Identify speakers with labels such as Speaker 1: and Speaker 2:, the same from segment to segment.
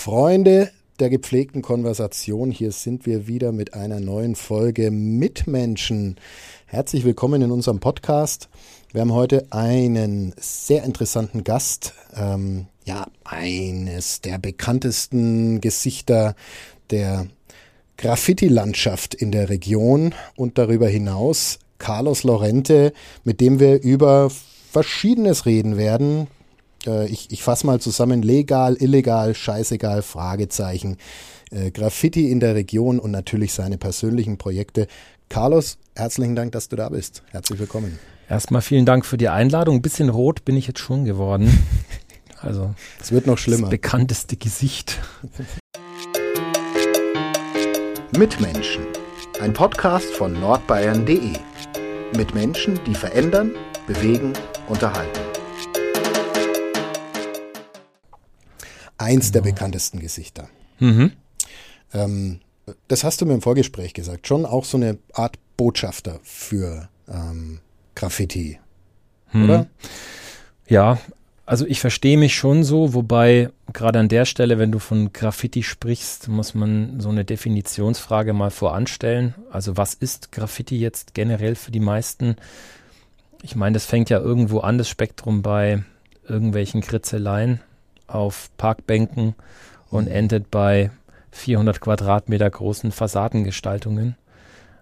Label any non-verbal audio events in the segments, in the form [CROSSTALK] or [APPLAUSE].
Speaker 1: Freunde der gepflegten Konversation, hier sind wir wieder mit einer neuen Folge Mitmenschen. Herzlich willkommen in unserem Podcast. Wir haben heute einen sehr interessanten Gast, ähm, ja, eines der bekanntesten Gesichter der Graffiti-Landschaft in der Region und darüber hinaus Carlos Lorente, mit dem wir über Verschiedenes reden werden. Äh, ich ich fasse mal zusammen, legal, illegal, scheißegal, Fragezeichen. Äh, Graffiti in der Region und natürlich seine persönlichen Projekte. Carlos, herzlichen Dank, dass du da bist. Herzlich willkommen.
Speaker 2: Erstmal vielen Dank für die Einladung. Ein bisschen rot bin ich jetzt schon geworden. [LAUGHS]
Speaker 1: Also, es wird noch schlimmer. Das
Speaker 2: bekannteste Gesicht.
Speaker 1: Mitmenschen. Ein Podcast von nordbayern.de. Mit Menschen, die verändern, bewegen, unterhalten. Eins der genau. bekanntesten Gesichter. Mhm. Ähm, das hast du mir im Vorgespräch gesagt. Schon auch so eine Art Botschafter für ähm, Graffiti, hm. oder?
Speaker 2: Ja, also ich verstehe mich schon so, wobei gerade an der Stelle, wenn du von Graffiti sprichst, muss man so eine Definitionsfrage mal voranstellen. Also was ist Graffiti jetzt generell für die meisten? Ich meine, das fängt ja irgendwo an, das Spektrum bei irgendwelchen Kritzeleien auf Parkbänken und mhm. endet bei 400 Quadratmeter großen Fassadengestaltungen.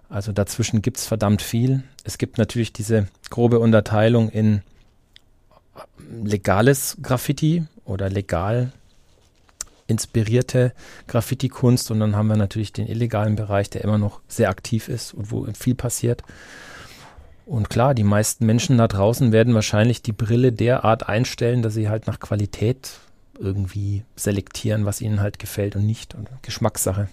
Speaker 2: Also dazwischen gibt es verdammt viel. Es gibt natürlich diese grobe Unterteilung in legales Graffiti oder legal inspirierte Graffiti-Kunst und dann haben wir natürlich den illegalen Bereich, der immer noch sehr aktiv ist und wo viel passiert. Und klar, die meisten Menschen da draußen werden wahrscheinlich die Brille derart einstellen, dass sie halt nach Qualität irgendwie selektieren, was ihnen halt gefällt und nicht. Und Geschmackssache.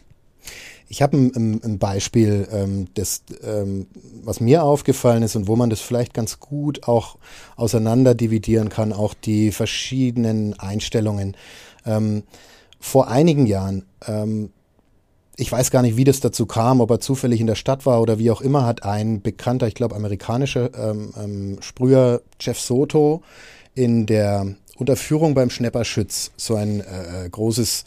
Speaker 1: Ich habe ein, ein, Beispiel, ähm, das, ähm, was mir aufgefallen ist und wo man das vielleicht ganz gut auch auseinander dividieren kann, auch die verschiedenen Einstellungen. Ähm, vor einigen Jahren, ähm, ich weiß gar nicht, wie das dazu kam, ob er zufällig in der Stadt war oder wie auch immer, hat ein bekannter, ich glaube, amerikanischer ähm, ähm, Sprüher Jeff Soto in der Unterführung beim Schnepperschütz so ein äh, äh großes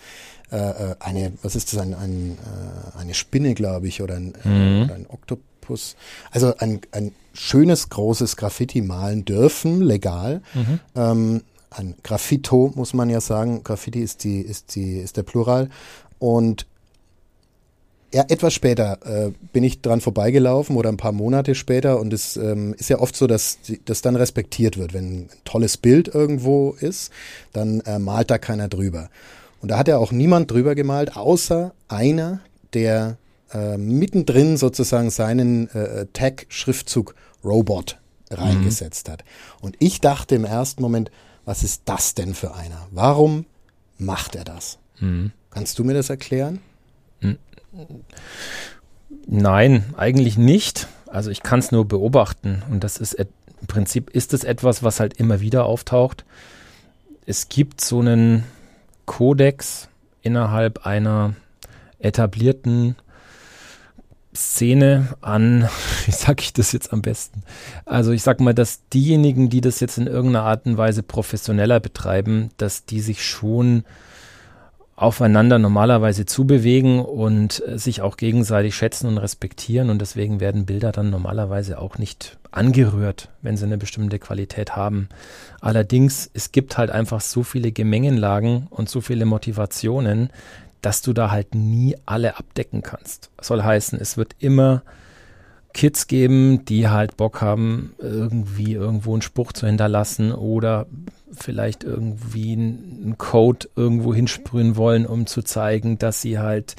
Speaker 1: äh, äh, eine, was ist das, ein, ein, äh, eine Spinne, glaube ich, oder ein, äh, mhm. oder ein Oktopus. Also ein, ein schönes, großes Graffiti malen dürfen, legal. Mhm. Ähm, ein Graffito, muss man ja sagen. Graffiti ist die, ist die, ist der Plural. Und ja, etwas später äh, bin ich dran vorbeigelaufen oder ein paar Monate später und es ähm, ist ja oft so, dass das dann respektiert wird. Wenn ein tolles Bild irgendwo ist, dann äh, malt da keiner drüber. Und da hat ja auch niemand drüber gemalt, außer einer, der äh, mittendrin sozusagen seinen äh, Tag-Schriftzug Robot reingesetzt mhm. hat. Und ich dachte im ersten Moment, was ist das denn für einer? Warum macht er das? Mhm. Kannst du mir das erklären?
Speaker 2: Nein, eigentlich nicht. Also ich kann es nur beobachten und das ist im Prinzip ist es etwas, was halt immer wieder auftaucht. Es gibt so einen Kodex innerhalb einer etablierten Szene an, [LAUGHS] wie sage ich das jetzt am besten? Also ich sage mal, dass diejenigen, die das jetzt in irgendeiner Art und Weise professioneller betreiben, dass die sich schon aufeinander normalerweise zubewegen und äh, sich auch gegenseitig schätzen und respektieren und deswegen werden Bilder dann normalerweise auch nicht angerührt, wenn sie eine bestimmte Qualität haben. Allerdings, es gibt halt einfach so viele Gemengenlagen und so viele Motivationen, dass du da halt nie alle abdecken kannst. Soll heißen, es wird immer Kids geben, die halt Bock haben, irgendwie irgendwo einen Spruch zu hinterlassen oder vielleicht irgendwie einen Code irgendwo hinsprühen wollen, um zu zeigen, dass sie halt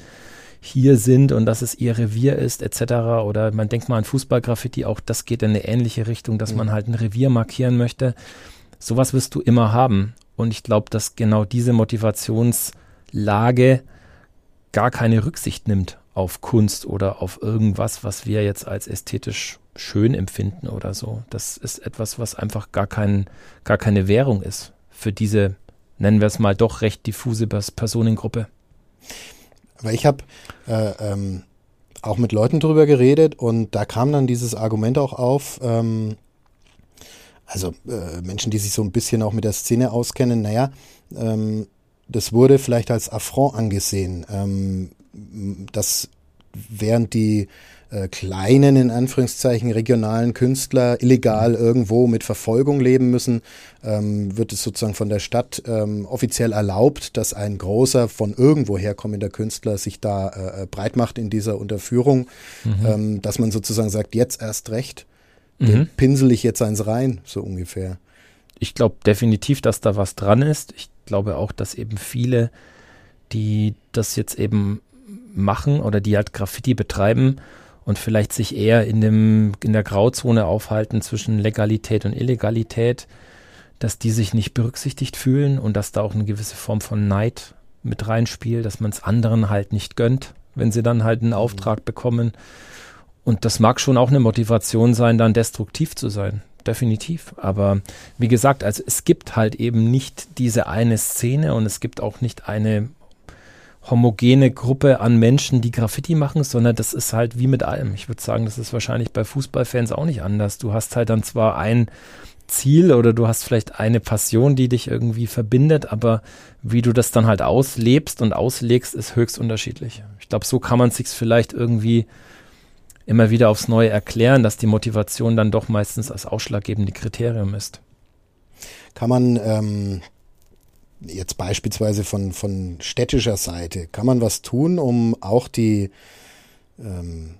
Speaker 2: hier sind und dass es ihr Revier ist, etc. Oder man denkt mal an Fußballgraffiti, auch das geht in eine ähnliche Richtung, dass mhm. man halt ein Revier markieren möchte. Sowas wirst du immer haben. Und ich glaube, dass genau diese Motivationslage gar keine Rücksicht nimmt auf Kunst oder auf irgendwas, was wir jetzt als ästhetisch schön empfinden oder so. Das ist etwas, was einfach gar, kein, gar keine Währung ist für diese, nennen wir es mal, doch recht diffuse Personengruppe.
Speaker 1: Aber ich habe äh, ähm, auch mit Leuten drüber geredet und da kam dann dieses Argument auch auf, ähm, also äh, Menschen, die sich so ein bisschen auch mit der Szene auskennen, naja, ähm, das wurde vielleicht als Affront angesehen, ähm, dass während die äh, kleinen, in Anführungszeichen, regionalen Künstler illegal irgendwo mit Verfolgung leben müssen, ähm, wird es sozusagen von der Stadt ähm, offiziell erlaubt, dass ein großer von irgendwo herkommender Künstler sich da äh, breit macht in dieser Unterführung, mhm. ähm, dass man sozusagen sagt, jetzt erst recht, mhm. pinsel ich jetzt eins rein, so ungefähr.
Speaker 2: Ich glaube definitiv, dass da was dran ist. Ich glaube auch, dass eben viele, die das jetzt eben machen oder die halt Graffiti betreiben und vielleicht sich eher in, dem, in der Grauzone aufhalten zwischen Legalität und Illegalität, dass die sich nicht berücksichtigt fühlen und dass da auch eine gewisse Form von Neid mit reinspielt, dass man es anderen halt nicht gönnt, wenn sie dann halt einen Auftrag bekommen. Und das mag schon auch eine Motivation sein, dann destruktiv zu sein. Definitiv. Aber wie gesagt, also es gibt halt eben nicht diese eine Szene und es gibt auch nicht eine homogene Gruppe an Menschen, die Graffiti machen, sondern das ist halt wie mit allem. Ich würde sagen, das ist wahrscheinlich bei Fußballfans auch nicht anders. Du hast halt dann zwar ein Ziel oder du hast vielleicht eine Passion, die dich irgendwie verbindet, aber wie du das dann halt auslebst und auslegst, ist höchst unterschiedlich. Ich glaube, so kann man sich vielleicht irgendwie immer wieder aufs Neue erklären, dass die Motivation dann doch meistens das ausschlaggebende Kriterium ist.
Speaker 1: Kann man ähm, jetzt beispielsweise von, von städtischer Seite, kann man was tun, um auch die, ähm,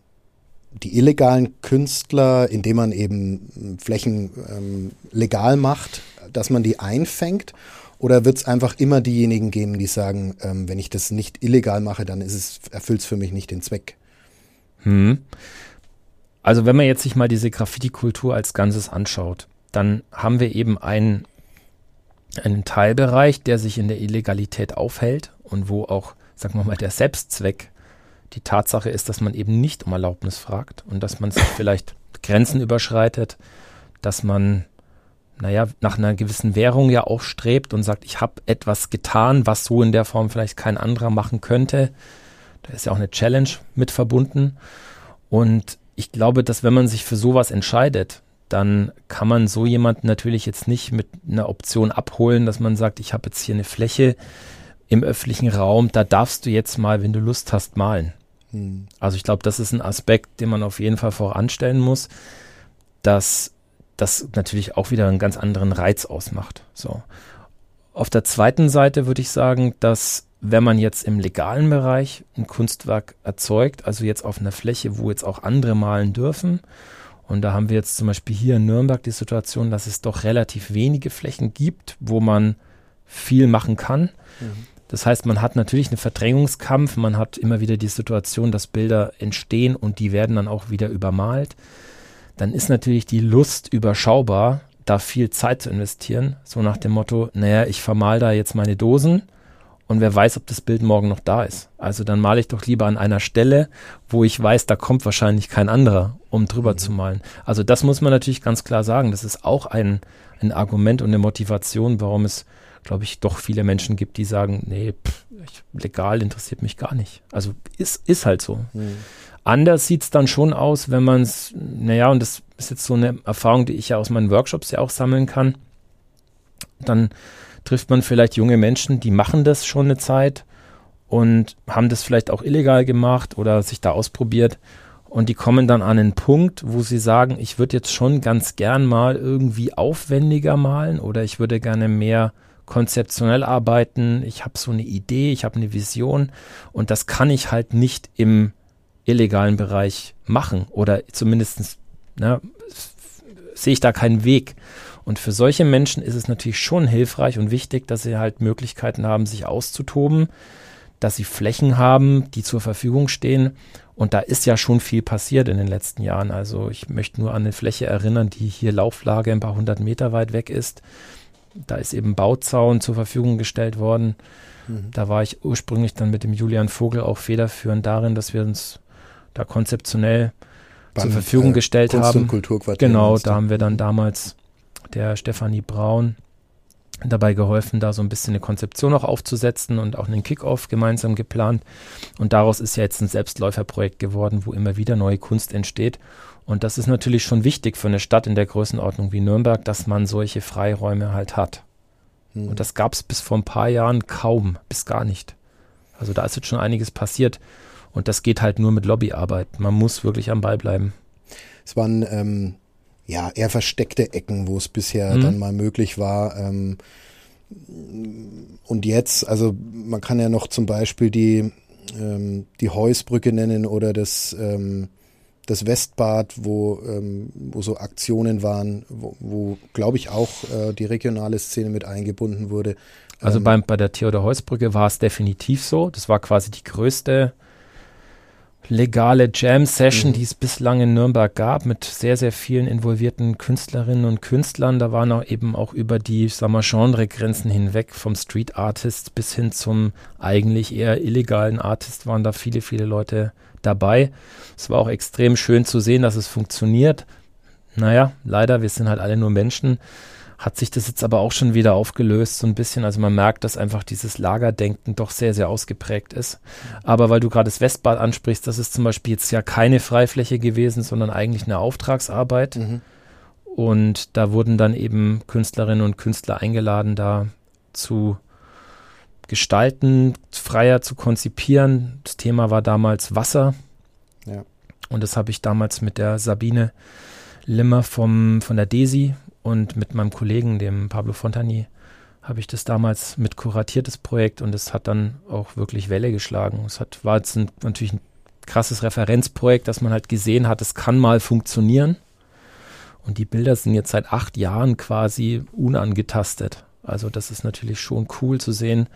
Speaker 1: die illegalen Künstler, indem man eben Flächen ähm, legal macht, dass man die einfängt? Oder wird es einfach immer diejenigen geben, die sagen, ähm, wenn ich das nicht illegal mache, dann ist es, erfüllt es für mich nicht den Zweck?
Speaker 2: Hm. Also wenn man jetzt sich mal diese Graffiti-Kultur als Ganzes anschaut, dann haben wir eben einen einen Teilbereich, der sich in der Illegalität aufhält und wo auch, sagen wir mal, der Selbstzweck die Tatsache ist, dass man eben nicht um Erlaubnis fragt und dass man sich vielleicht Grenzen überschreitet, dass man, naja, nach einer gewissen Währung ja auch strebt und sagt, ich habe etwas getan, was so in der Form vielleicht kein anderer machen könnte. Da ist ja auch eine Challenge mit verbunden. Und ich glaube, dass wenn man sich für sowas entscheidet, dann kann man so jemanden natürlich jetzt nicht mit einer Option abholen, dass man sagt, ich habe jetzt hier eine Fläche im öffentlichen Raum, da darfst du jetzt mal, wenn du Lust hast, malen. Hm. Also ich glaube, das ist ein Aspekt, den man auf jeden Fall voranstellen muss, dass das natürlich auch wieder einen ganz anderen Reiz ausmacht. So. Auf der zweiten Seite würde ich sagen, dass wenn man jetzt im legalen Bereich ein Kunstwerk erzeugt, also jetzt auf einer Fläche, wo jetzt auch andere malen dürfen, und da haben wir jetzt zum Beispiel hier in Nürnberg die Situation, dass es doch relativ wenige Flächen gibt, wo man viel machen kann. Mhm. Das heißt, man hat natürlich einen Verdrängungskampf, man hat immer wieder die Situation, dass Bilder entstehen und die werden dann auch wieder übermalt. Dann ist natürlich die Lust überschaubar, da viel Zeit zu investieren. So nach dem Motto, naja, ich vermal da jetzt meine Dosen und wer weiß, ob das Bild morgen noch da ist. Also dann male ich doch lieber an einer Stelle, wo ich weiß, da kommt wahrscheinlich kein anderer, um drüber mhm. zu malen. Also das muss man natürlich ganz klar sagen. Das ist auch ein, ein Argument und eine Motivation, warum es, glaube ich, doch viele Menschen gibt, die sagen, nee, pff, legal interessiert mich gar nicht. Also ist, ist halt so. Mhm. Anders sieht es dann schon aus, wenn man es, naja, und das ist jetzt so eine Erfahrung, die ich ja aus meinen Workshops ja auch sammeln kann. Dann trifft man vielleicht junge Menschen, die machen das schon eine Zeit und haben das vielleicht auch illegal gemacht oder sich da ausprobiert. Und die kommen dann an einen Punkt, wo sie sagen, ich würde jetzt schon ganz gern mal irgendwie aufwendiger malen oder ich würde gerne mehr konzeptionell arbeiten. Ich habe so eine Idee, ich habe eine Vision und das kann ich halt nicht im illegalen Bereich machen oder zumindest ne, sehe ich da keinen Weg. Und für solche Menschen ist es natürlich schon hilfreich und wichtig, dass sie halt Möglichkeiten haben, sich auszutoben, dass sie Flächen haben, die zur Verfügung stehen. Und da ist ja schon viel passiert in den letzten Jahren. Also ich möchte nur an eine Fläche erinnern, die hier Lauflage ein paar hundert Meter weit weg ist. Da ist eben Bauzaun zur Verfügung gestellt worden. Mhm. Da war ich ursprünglich dann mit dem Julian Vogel auch federführend darin, dass wir uns da konzeptionell Beim, zur Verfügung äh, gestellt Kunst haben. Und
Speaker 1: Kulturquartier
Speaker 2: genau, da haben wir dann damals der Stefanie Braun dabei geholfen, da so ein bisschen eine Konzeption auch aufzusetzen und auch einen Kickoff gemeinsam geplant. Und daraus ist ja jetzt ein Selbstläuferprojekt geworden, wo immer wieder neue Kunst entsteht. Und das ist natürlich schon wichtig für eine Stadt in der Größenordnung wie Nürnberg, dass man solche Freiräume halt hat. Hm. Und das gab es bis vor ein paar Jahren kaum, bis gar nicht. Also da ist jetzt schon einiges passiert. Und das geht halt nur mit Lobbyarbeit. Man muss wirklich am Ball bleiben.
Speaker 1: Es waren ähm, ja eher versteckte Ecken, wo es bisher mhm. dann mal möglich war. Ähm, und jetzt, also man kann ja noch zum Beispiel die, ähm, die Heusbrücke nennen oder das, ähm, das Westbad, wo, ähm, wo so Aktionen waren, wo, wo glaube ich auch äh, die regionale Szene mit eingebunden wurde.
Speaker 2: Also ähm, beim, bei der Theodor-Heuss-Brücke war es definitiv so. Das war quasi die größte legale Jam-Session, mhm. die es bislang in Nürnberg gab, mit sehr, sehr vielen involvierten Künstlerinnen und Künstlern. Da waren auch eben auch über die, sagen wir, Genregrenzen hinweg, vom Street Artist bis hin zum eigentlich eher illegalen Artist, waren da viele, viele Leute dabei. Es war auch extrem schön zu sehen, dass es funktioniert. Naja, leider, wir sind halt alle nur Menschen hat sich das jetzt aber auch schon wieder aufgelöst, so ein bisschen. Also man merkt, dass einfach dieses Lagerdenken doch sehr, sehr ausgeprägt ist. Aber weil du gerade das Westbad ansprichst, das ist zum Beispiel jetzt ja keine Freifläche gewesen, sondern eigentlich eine Auftragsarbeit. Mhm. Und da wurden dann eben Künstlerinnen und Künstler eingeladen, da zu gestalten, freier zu konzipieren. Das Thema war damals Wasser. Ja. Und das habe ich damals mit der Sabine Limmer vom, von der DESI und mit meinem Kollegen, dem Pablo Fontani, habe ich das damals mit kuratiertes Projekt und es hat dann auch wirklich Welle geschlagen. Es hat, war jetzt ein, natürlich ein krasses Referenzprojekt, dass man halt gesehen hat, es kann mal funktionieren. Und die Bilder sind jetzt seit acht Jahren quasi unangetastet. Also das ist natürlich schon cool zu sehen,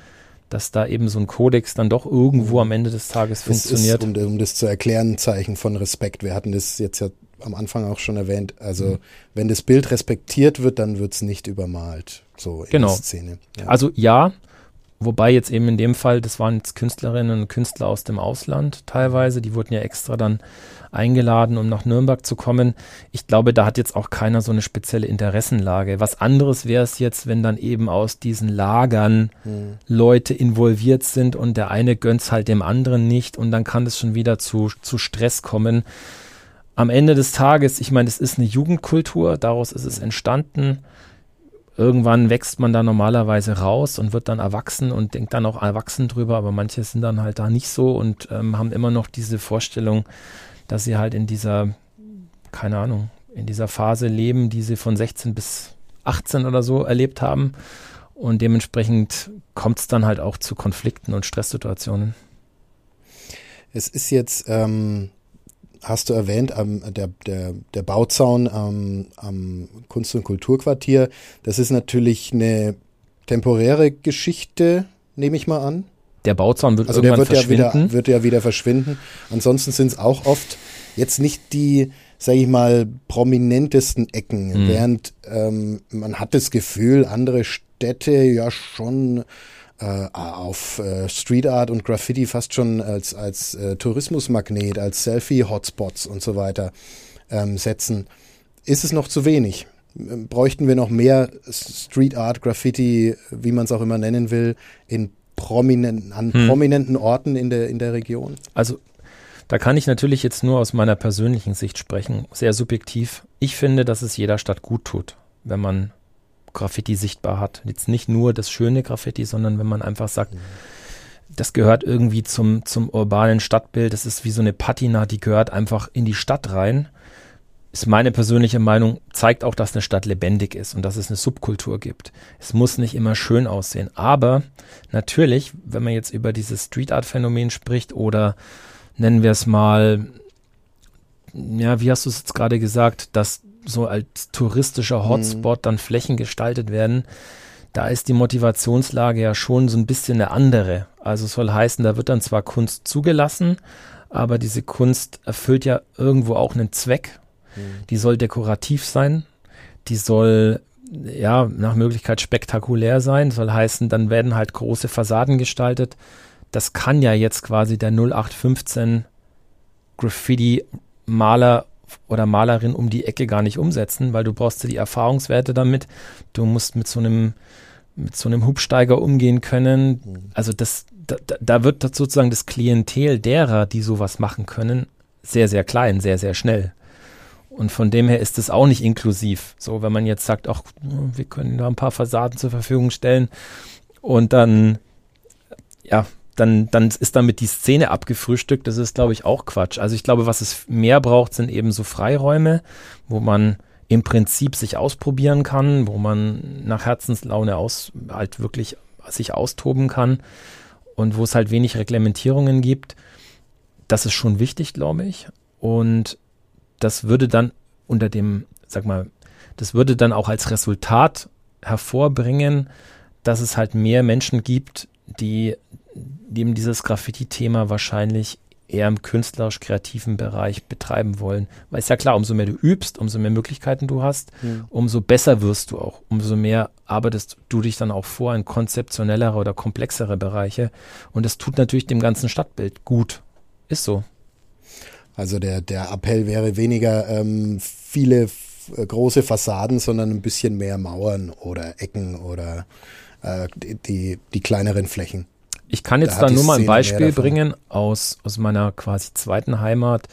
Speaker 2: dass da eben so ein Kodex dann doch irgendwo am Ende des Tages das funktioniert.
Speaker 1: Ist, um, um, das zu erklären, ein Zeichen von Respekt. Wir hatten das jetzt ja am Anfang auch schon erwähnt. Also mhm. wenn das Bild respektiert wird, dann wird es nicht übermalt. So in
Speaker 2: genau. der Szene. Ja. Also ja, wobei jetzt eben in dem Fall, das waren jetzt Künstlerinnen und Künstler aus dem Ausland teilweise, die wurden ja extra dann eingeladen, um nach Nürnberg zu kommen. Ich glaube, da hat jetzt auch keiner so eine spezielle Interessenlage. Was anderes wäre es jetzt, wenn dann eben aus diesen Lagern hm. Leute involviert sind und der eine gönnt halt dem anderen nicht und dann kann es schon wieder zu, zu Stress kommen am Ende des Tages, ich meine, es ist eine Jugendkultur, daraus ist es entstanden. Irgendwann wächst man da normalerweise raus und wird dann erwachsen und denkt dann auch erwachsen drüber, aber manche sind dann halt da nicht so und ähm, haben immer noch diese Vorstellung, dass sie halt in dieser, keine Ahnung, in dieser Phase leben, die sie von 16 bis 18 oder so erlebt haben. Und dementsprechend kommt es dann halt auch zu Konflikten und Stresssituationen.
Speaker 1: Es ist jetzt ähm, hast du erwähnt, ähm, der, der, der Bauzaun am, am Kunst- und Kulturquartier, das ist natürlich eine temporäre Geschichte, nehme ich mal an.
Speaker 2: Der Bauzaun wird
Speaker 1: also
Speaker 2: irgendwann
Speaker 1: der wird verschwinden. Ja wieder, wird ja wieder verschwinden. Ansonsten sind es auch oft jetzt nicht die, sage ich mal, prominentesten Ecken, mhm. während ähm, man hat das Gefühl, andere Städte ja schon äh, auf äh, Street Art und Graffiti fast schon als, als äh, Tourismusmagnet, als Selfie-Hotspots und so weiter ähm, setzen, ist es noch zu wenig. Ähm, bräuchten wir noch mehr Street Art, Graffiti, wie man es auch immer nennen will, in prominenten, an hm. prominenten Orten in der, in der Region?
Speaker 2: Also da kann ich natürlich jetzt nur aus meiner persönlichen Sicht sprechen, sehr subjektiv. Ich finde, dass es jeder Stadt gut tut, wenn man Graffiti sichtbar hat. Jetzt nicht nur das schöne Graffiti, sondern wenn man einfach sagt, mhm. das gehört irgendwie zum, zum urbanen Stadtbild, das ist wie so eine Patina, die gehört einfach in die Stadt rein. Ist meine persönliche Meinung, zeigt auch, dass eine Stadt lebendig ist und dass es eine Subkultur gibt. Es muss nicht immer schön aussehen. Aber natürlich, wenn man jetzt über dieses Street Art Phänomen spricht oder nennen wir es mal, ja, wie hast du es jetzt gerade gesagt, dass so als touristischer mhm. Hotspot mhm. dann Flächen gestaltet werden, da ist die Motivationslage ja schon so ein bisschen eine andere. Also soll heißen, da wird dann zwar Kunst zugelassen, aber diese Kunst erfüllt ja irgendwo auch einen Zweck. Mhm. Die soll dekorativ sein, die soll ja nach Möglichkeit spektakulär sein, soll heißen, dann werden halt große Fassaden gestaltet. Das kann ja jetzt quasi der 0815 Graffiti Maler oder Malerin um die Ecke gar nicht umsetzen, weil du brauchst ja die Erfahrungswerte damit. Du musst mit so einem mit so einem Hubsteiger umgehen können. Mhm. Also das, da, da wird sozusagen das Klientel derer, die sowas machen können, sehr, sehr klein, sehr, sehr schnell. Und von dem her ist es auch nicht inklusiv. So, wenn man jetzt sagt, ach, wir können da ein paar Fassaden zur Verfügung stellen und dann, ja, dann, dann ist damit die Szene abgefrühstückt. Das ist, glaube ich, auch Quatsch. Also ich glaube, was es mehr braucht, sind eben so Freiräume, wo man im Prinzip sich ausprobieren kann, wo man nach Herzenslaune aus, halt wirklich sich austoben kann und wo es halt wenig Reglementierungen gibt. Das ist schon wichtig, glaube ich. Und das würde dann unter dem, sag mal, das würde dann auch als Resultat hervorbringen, dass es halt mehr Menschen gibt, die dem dieses Graffiti-Thema wahrscheinlich eher im künstlerisch-kreativen Bereich betreiben wollen. Weil es ja klar, umso mehr du übst, umso mehr Möglichkeiten du hast, mhm. umso besser wirst du auch, umso mehr arbeitest du dich dann auch vor in konzeptionellere oder komplexere Bereiche. Und das tut natürlich dem ganzen Stadtbild gut. Ist so.
Speaker 1: Also der, der Appell wäre weniger ähm, viele große Fassaden, sondern ein bisschen mehr Mauern oder Ecken oder äh, die, die, die kleineren Flächen.
Speaker 2: Ich kann jetzt da, da nur mal ein Beispiel bringen aus, aus meiner quasi zweiten Heimat.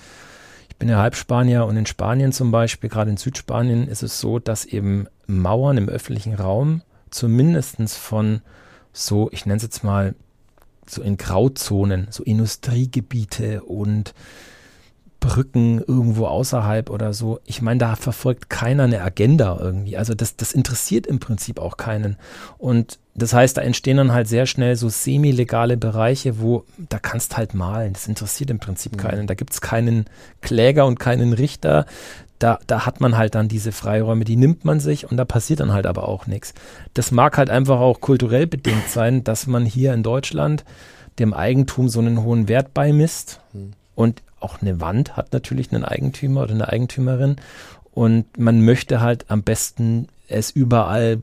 Speaker 2: Ich bin ja Halbspanier und in Spanien zum Beispiel, gerade in Südspanien, ist es so, dass eben Mauern im öffentlichen Raum zumindest von so, ich nenne es jetzt mal, so in Grauzonen, so Industriegebiete und Brücken irgendwo außerhalb oder so. Ich meine, da verfolgt keiner eine Agenda irgendwie. Also das, das interessiert im Prinzip auch keinen. Und das heißt, da entstehen dann halt sehr schnell so semi-legale Bereiche, wo da kannst halt malen. Das interessiert im Prinzip mhm. keinen. Da gibt es keinen Kläger und keinen Richter. Da, da hat man halt dann diese Freiräume, die nimmt man sich und da passiert dann halt aber auch nichts. Das mag halt einfach auch kulturell bedingt sein, dass man hier in Deutschland dem Eigentum so einen hohen Wert beimisst. Mhm. Und auch eine Wand hat natürlich einen Eigentümer oder eine Eigentümerin. Und man möchte halt am besten es überall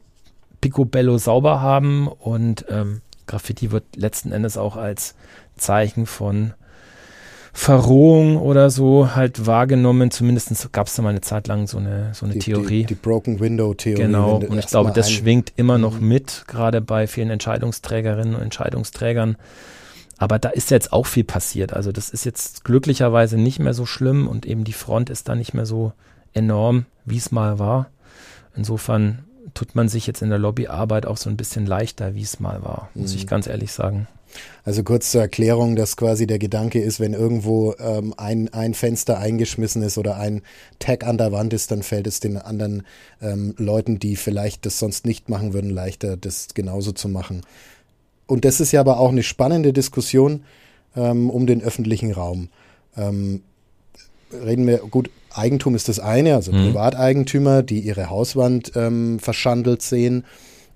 Speaker 2: picobello sauber haben. Und ähm, Graffiti wird letzten Endes auch als Zeichen von Verrohung oder so halt wahrgenommen. Zumindest gab es da mal eine Zeit lang so eine, so eine
Speaker 1: die,
Speaker 2: Theorie.
Speaker 1: Die, die, Broken Window Theorie.
Speaker 2: Genau, und ich glaube, das schwingt immer noch mhm. mit, gerade bei vielen Entscheidungsträgerinnen und Entscheidungsträgern. Aber da ist jetzt auch viel passiert. Also das ist jetzt glücklicherweise nicht mehr so schlimm und eben die Front ist da nicht mehr so enorm, wie es mal war. Insofern tut man sich jetzt in der Lobbyarbeit auch so ein bisschen leichter, wie es mal war, muss mhm. ich ganz ehrlich sagen.
Speaker 1: Also kurz zur Erklärung, dass quasi der Gedanke ist, wenn irgendwo ähm, ein, ein Fenster eingeschmissen ist oder ein Tag an der Wand ist, dann fällt es den anderen ähm, Leuten, die vielleicht das sonst nicht machen würden, leichter, das genauso zu machen und das ist ja aber auch eine spannende Diskussion ähm, um den öffentlichen Raum. Ähm, reden wir, gut, Eigentum ist das eine, also mhm. Privateigentümer, die ihre Hauswand ähm, verschandelt sehen.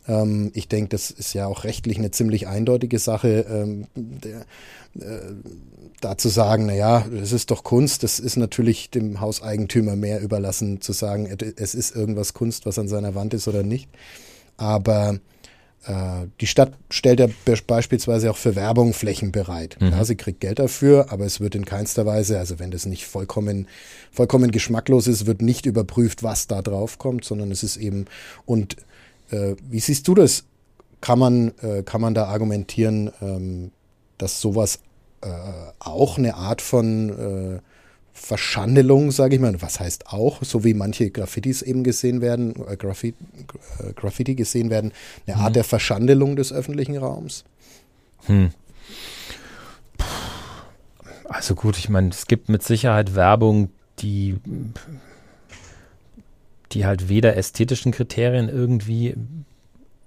Speaker 1: Ähm, ich denke, das ist ja auch rechtlich eine ziemlich eindeutige Sache, ähm, der, äh, da zu sagen, naja, das ist doch Kunst, das ist natürlich dem Hauseigentümer mehr überlassen, zu sagen, es ist irgendwas Kunst, was an seiner Wand ist oder nicht. Aber die Stadt stellt ja beispielsweise auch für Werbung Flächen bereit. Mhm. Ja, sie kriegt Geld dafür, aber es wird in keinster Weise, also wenn das nicht vollkommen, vollkommen geschmacklos ist, wird nicht überprüft, was da drauf kommt, sondern es ist eben, und äh, wie siehst du das? Kann man, äh, kann man da argumentieren, ähm, dass sowas äh, auch eine Art von äh, Verschandelung, sage ich mal. Was heißt auch, so wie manche Graffitis eben gesehen werden, äh, Graffiti, äh, Graffiti gesehen werden, eine Art mhm. der Verschandelung des öffentlichen Raums? Hm.
Speaker 2: Also gut, ich meine, es gibt mit Sicherheit Werbung, die, die halt weder ästhetischen Kriterien irgendwie,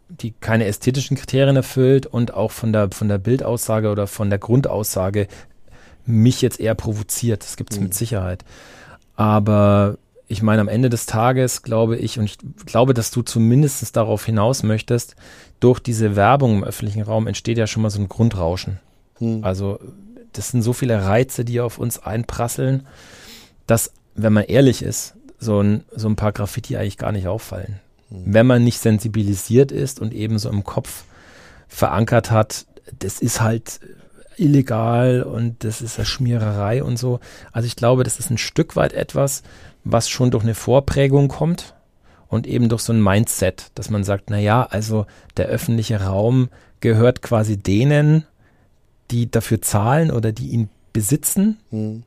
Speaker 2: die keine ästhetischen Kriterien erfüllt und auch von der, von der Bildaussage oder von der Grundaussage mich jetzt eher provoziert. Das gibt es mhm. mit Sicherheit. Aber ich meine, am Ende des Tages glaube ich, und ich glaube, dass du zumindest darauf hinaus möchtest, durch diese Werbung im öffentlichen Raum entsteht ja schon mal so ein Grundrauschen. Mhm. Also das sind so viele Reize, die auf uns einprasseln, dass, wenn man ehrlich ist, so ein, so ein paar Graffiti eigentlich gar nicht auffallen. Mhm. Wenn man nicht sensibilisiert ist und eben so im Kopf verankert hat, das ist halt illegal und das ist eine Schmiererei und so. Also ich glaube, das ist ein Stück weit etwas, was schon durch eine Vorprägung kommt und eben durch so ein Mindset, dass man sagt, na ja, also der öffentliche Raum gehört quasi denen, die dafür zahlen oder die ihn besitzen. Mhm.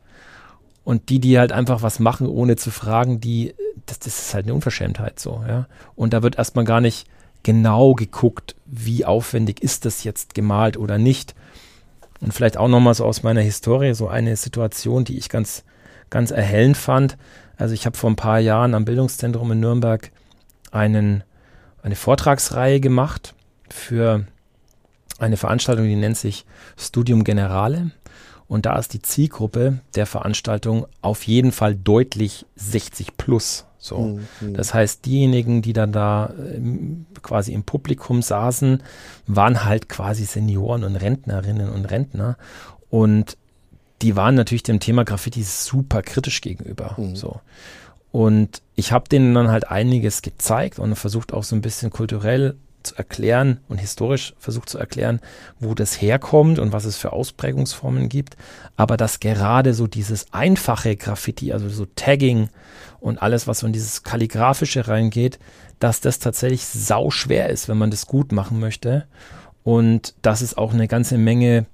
Speaker 2: Und die, die halt einfach was machen, ohne zu fragen, die, das, das ist halt eine Unverschämtheit so, ja. Und da wird erstmal gar nicht genau geguckt, wie aufwendig ist das jetzt gemalt oder nicht. Und vielleicht auch nochmal so aus meiner Historie so eine Situation, die ich ganz, ganz erhellend fand. Also ich habe vor ein paar Jahren am Bildungszentrum in Nürnberg einen, eine Vortragsreihe gemacht für eine Veranstaltung, die nennt sich Studium Generale. Und da ist die Zielgruppe der Veranstaltung auf jeden Fall deutlich 60 plus. So. Mhm, mhm. Das heißt, diejenigen, die dann da ähm, quasi im Publikum saßen, waren halt quasi Senioren und Rentnerinnen und Rentner. Und die waren natürlich dem Thema Graffiti super kritisch gegenüber. Mhm. So. Und ich habe denen dann halt einiges gezeigt und versucht auch so ein bisschen kulturell zu erklären und historisch versucht zu erklären, wo das herkommt und was es für Ausprägungsformen gibt. Aber dass gerade so dieses einfache Graffiti, also so Tagging und alles, was so in dieses Kalligraphische reingeht, dass das tatsächlich sau schwer ist, wenn man das gut machen möchte. Und dass es auch eine ganze Menge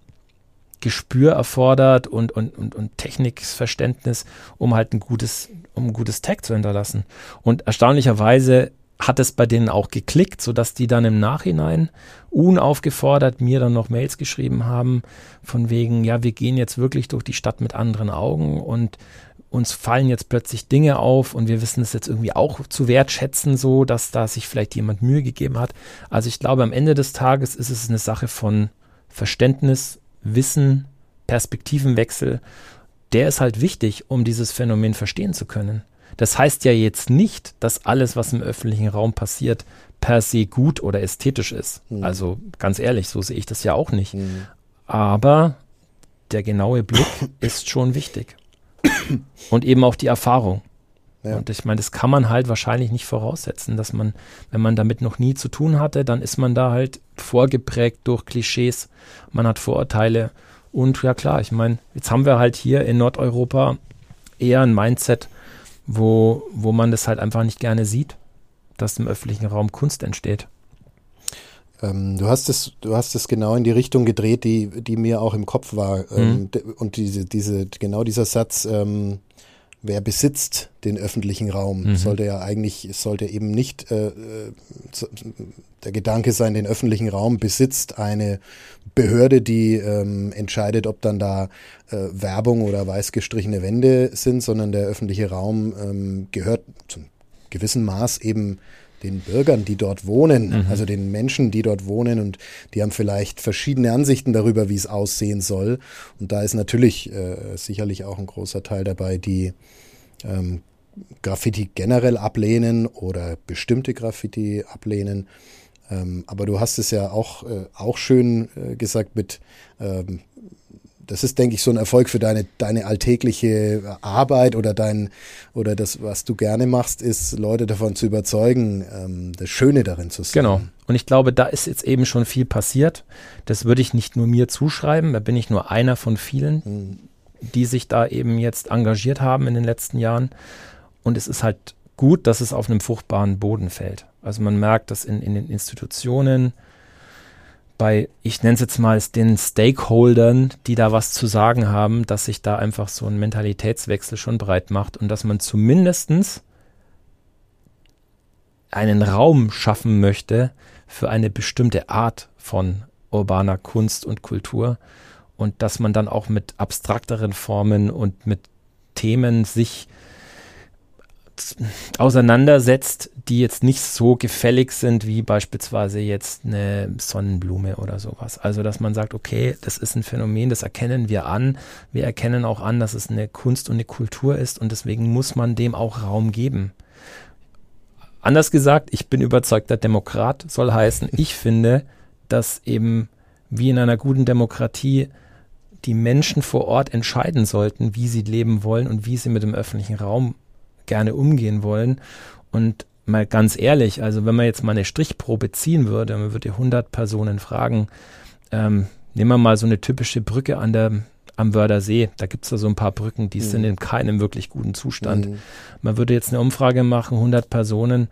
Speaker 2: Gespür erfordert und, und, und, und Technikverständnis, um halt ein gutes, um ein gutes Tag zu hinterlassen. Und erstaunlicherweise hat es bei denen auch geklickt, sodass die dann im Nachhinein unaufgefordert mir dann noch Mails geschrieben haben, von wegen, ja, wir gehen jetzt wirklich durch die Stadt mit anderen Augen und uns fallen jetzt plötzlich Dinge auf und wir wissen es jetzt irgendwie auch zu wertschätzen, so dass da sich vielleicht jemand Mühe gegeben hat. Also ich glaube, am Ende des Tages ist es eine Sache von Verständnis, Wissen, Perspektivenwechsel. Der ist halt wichtig, um dieses Phänomen verstehen zu können. Das heißt ja jetzt nicht, dass alles, was im öffentlichen Raum passiert, per se gut oder ästhetisch ist. Mhm. Also ganz ehrlich, so sehe ich das ja auch nicht. Mhm. Aber der genaue Blick [COUGHS] ist schon wichtig. Und eben auch die Erfahrung. Ja. Und ich meine, das kann man halt wahrscheinlich nicht voraussetzen, dass man, wenn man damit noch nie zu tun hatte, dann ist man da halt vorgeprägt durch Klischees, man hat Vorurteile. Und ja klar, ich meine, jetzt haben wir halt hier in Nordeuropa eher ein Mindset, wo, wo man das halt einfach nicht gerne sieht, dass im öffentlichen Raum Kunst entsteht.
Speaker 1: Ähm, du hast es, du hast es genau in die Richtung gedreht, die, die mir auch im Kopf war. Ähm, mhm. Und diese, diese, genau dieser Satz, ähm, wer besitzt den öffentlichen Raum, mhm. sollte ja eigentlich, sollte eben nicht äh, äh der Gedanke sein, den öffentlichen Raum besitzt eine Behörde, die ähm, entscheidet, ob dann da äh, Werbung oder weiß gestrichene Wände sind, sondern der öffentliche Raum ähm, gehört zum gewissen Maß eben den Bürgern, die dort wohnen, mhm. also den Menschen, die dort wohnen und die haben vielleicht verschiedene Ansichten darüber, wie es aussehen soll. Und da ist natürlich äh, sicherlich auch ein großer Teil dabei, die ähm, Graffiti generell ablehnen oder bestimmte Graffiti ablehnen. Ähm, aber du hast es ja auch, äh, auch schön äh, gesagt mit, ähm, das ist, denke ich, so ein Erfolg für deine, deine alltägliche Arbeit oder dein, oder das, was du gerne machst, ist, Leute davon zu überzeugen, ähm, das Schöne darin zu sehen.
Speaker 2: Genau. Und ich glaube, da ist jetzt eben schon viel passiert. Das würde ich nicht nur mir zuschreiben, da bin ich nur einer von vielen, mhm. die sich da eben jetzt engagiert haben in den letzten Jahren. Und es ist halt gut, dass es auf einem fruchtbaren Boden fällt. Also man merkt, dass in, in den Institutionen, bei, ich nenne es jetzt mal den Stakeholdern, die da was zu sagen haben, dass sich da einfach so ein Mentalitätswechsel schon breit macht und dass man zumindestens einen Raum schaffen möchte für eine bestimmte Art von urbaner Kunst und Kultur und dass man dann auch mit abstrakteren Formen und mit Themen sich auseinandersetzt, die jetzt nicht so gefällig sind wie beispielsweise jetzt eine Sonnenblume oder sowas. Also dass man sagt, okay, das ist ein Phänomen, das erkennen wir an. Wir erkennen auch an, dass es eine Kunst und eine Kultur ist und deswegen muss man dem auch Raum geben. Anders gesagt, ich bin überzeugter Demokrat, soll heißen, ich finde, dass eben wie in einer guten Demokratie die Menschen vor Ort entscheiden sollten, wie sie leben wollen und wie sie mit dem öffentlichen Raum gerne umgehen wollen. Und mal ganz ehrlich, also wenn man jetzt mal eine Strichprobe ziehen würde, man würde 100 Personen fragen, ähm, nehmen wir mal so eine typische Brücke an der, am Wördersee, da gibt es da so ein paar Brücken, die mhm. sind in keinem wirklich guten Zustand. Mhm. Man würde jetzt eine Umfrage machen, 100 Personen,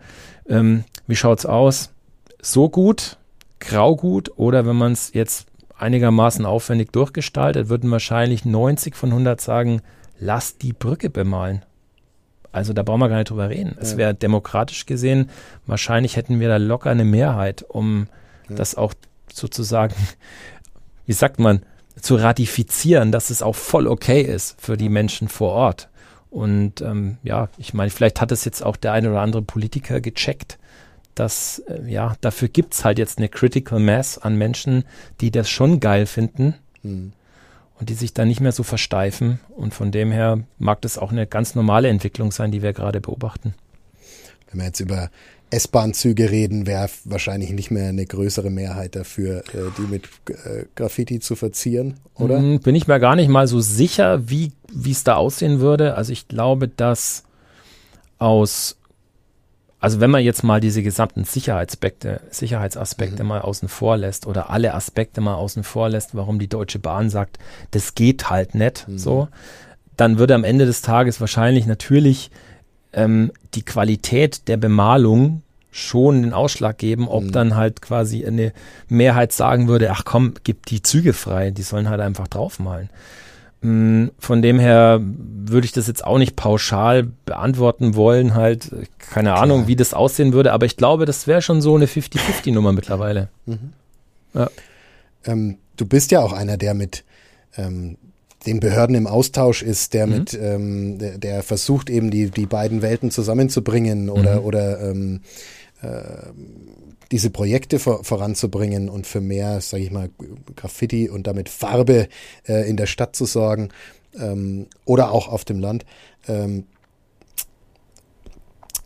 Speaker 2: ähm, wie schaut's aus? So gut, grau gut oder wenn man es jetzt einigermaßen aufwendig durchgestaltet, würden wahrscheinlich 90 von 100 sagen, lass die Brücke bemalen. Also da brauchen wir gar nicht drüber reden. Ja. Es wäre demokratisch gesehen, wahrscheinlich hätten wir da locker eine Mehrheit, um ja. das auch sozusagen, [LAUGHS] wie sagt man, zu ratifizieren, dass es auch voll okay ist für die Menschen vor Ort. Und ähm, ja, ich meine, vielleicht hat es jetzt auch der eine oder andere Politiker gecheckt, dass, äh, ja, dafür gibt es halt jetzt eine Critical Mass an Menschen, die das schon geil finden mhm. Und die sich da nicht mehr so versteifen. Und von dem her mag das auch eine ganz normale Entwicklung sein, die wir gerade beobachten.
Speaker 1: Wenn wir jetzt über S-Bahn-Züge reden, wäre wahrscheinlich nicht mehr eine größere Mehrheit dafür, äh, die mit äh, Graffiti zu verzieren, oder?
Speaker 2: Hm, bin ich mir gar nicht mal so sicher, wie es da aussehen würde. Also ich glaube, dass aus, also wenn man jetzt mal diese gesamten Sicherheitsaspekte, Sicherheitsaspekte mhm. mal außen vor lässt oder alle Aspekte mal außen vor lässt, warum die Deutsche Bahn sagt, das geht halt nicht mhm. so, dann würde am Ende des Tages wahrscheinlich natürlich ähm, die Qualität der Bemalung schon den Ausschlag geben, ob mhm. dann halt quasi eine Mehrheit sagen würde, ach komm, gib die Züge frei, die sollen halt einfach draufmalen. Mm, von dem her würde ich das jetzt auch nicht pauschal beantworten wollen, halt, keine Klar. Ahnung, wie das aussehen würde, aber ich glaube, das wäre schon so eine 50-50-Nummer [LAUGHS] mittlerweile. Mhm.
Speaker 1: Ja. Ähm, du bist ja auch einer, der mit ähm, den Behörden im Austausch ist, der mhm. mit, ähm, der, der, versucht eben die, die beiden Welten zusammenzubringen oder, mhm. oder ähm, äh, diese Projekte vor, voranzubringen und für mehr, sage ich mal, Graffiti und damit Farbe äh, in der Stadt zu sorgen ähm, oder auch auf dem Land. Ähm,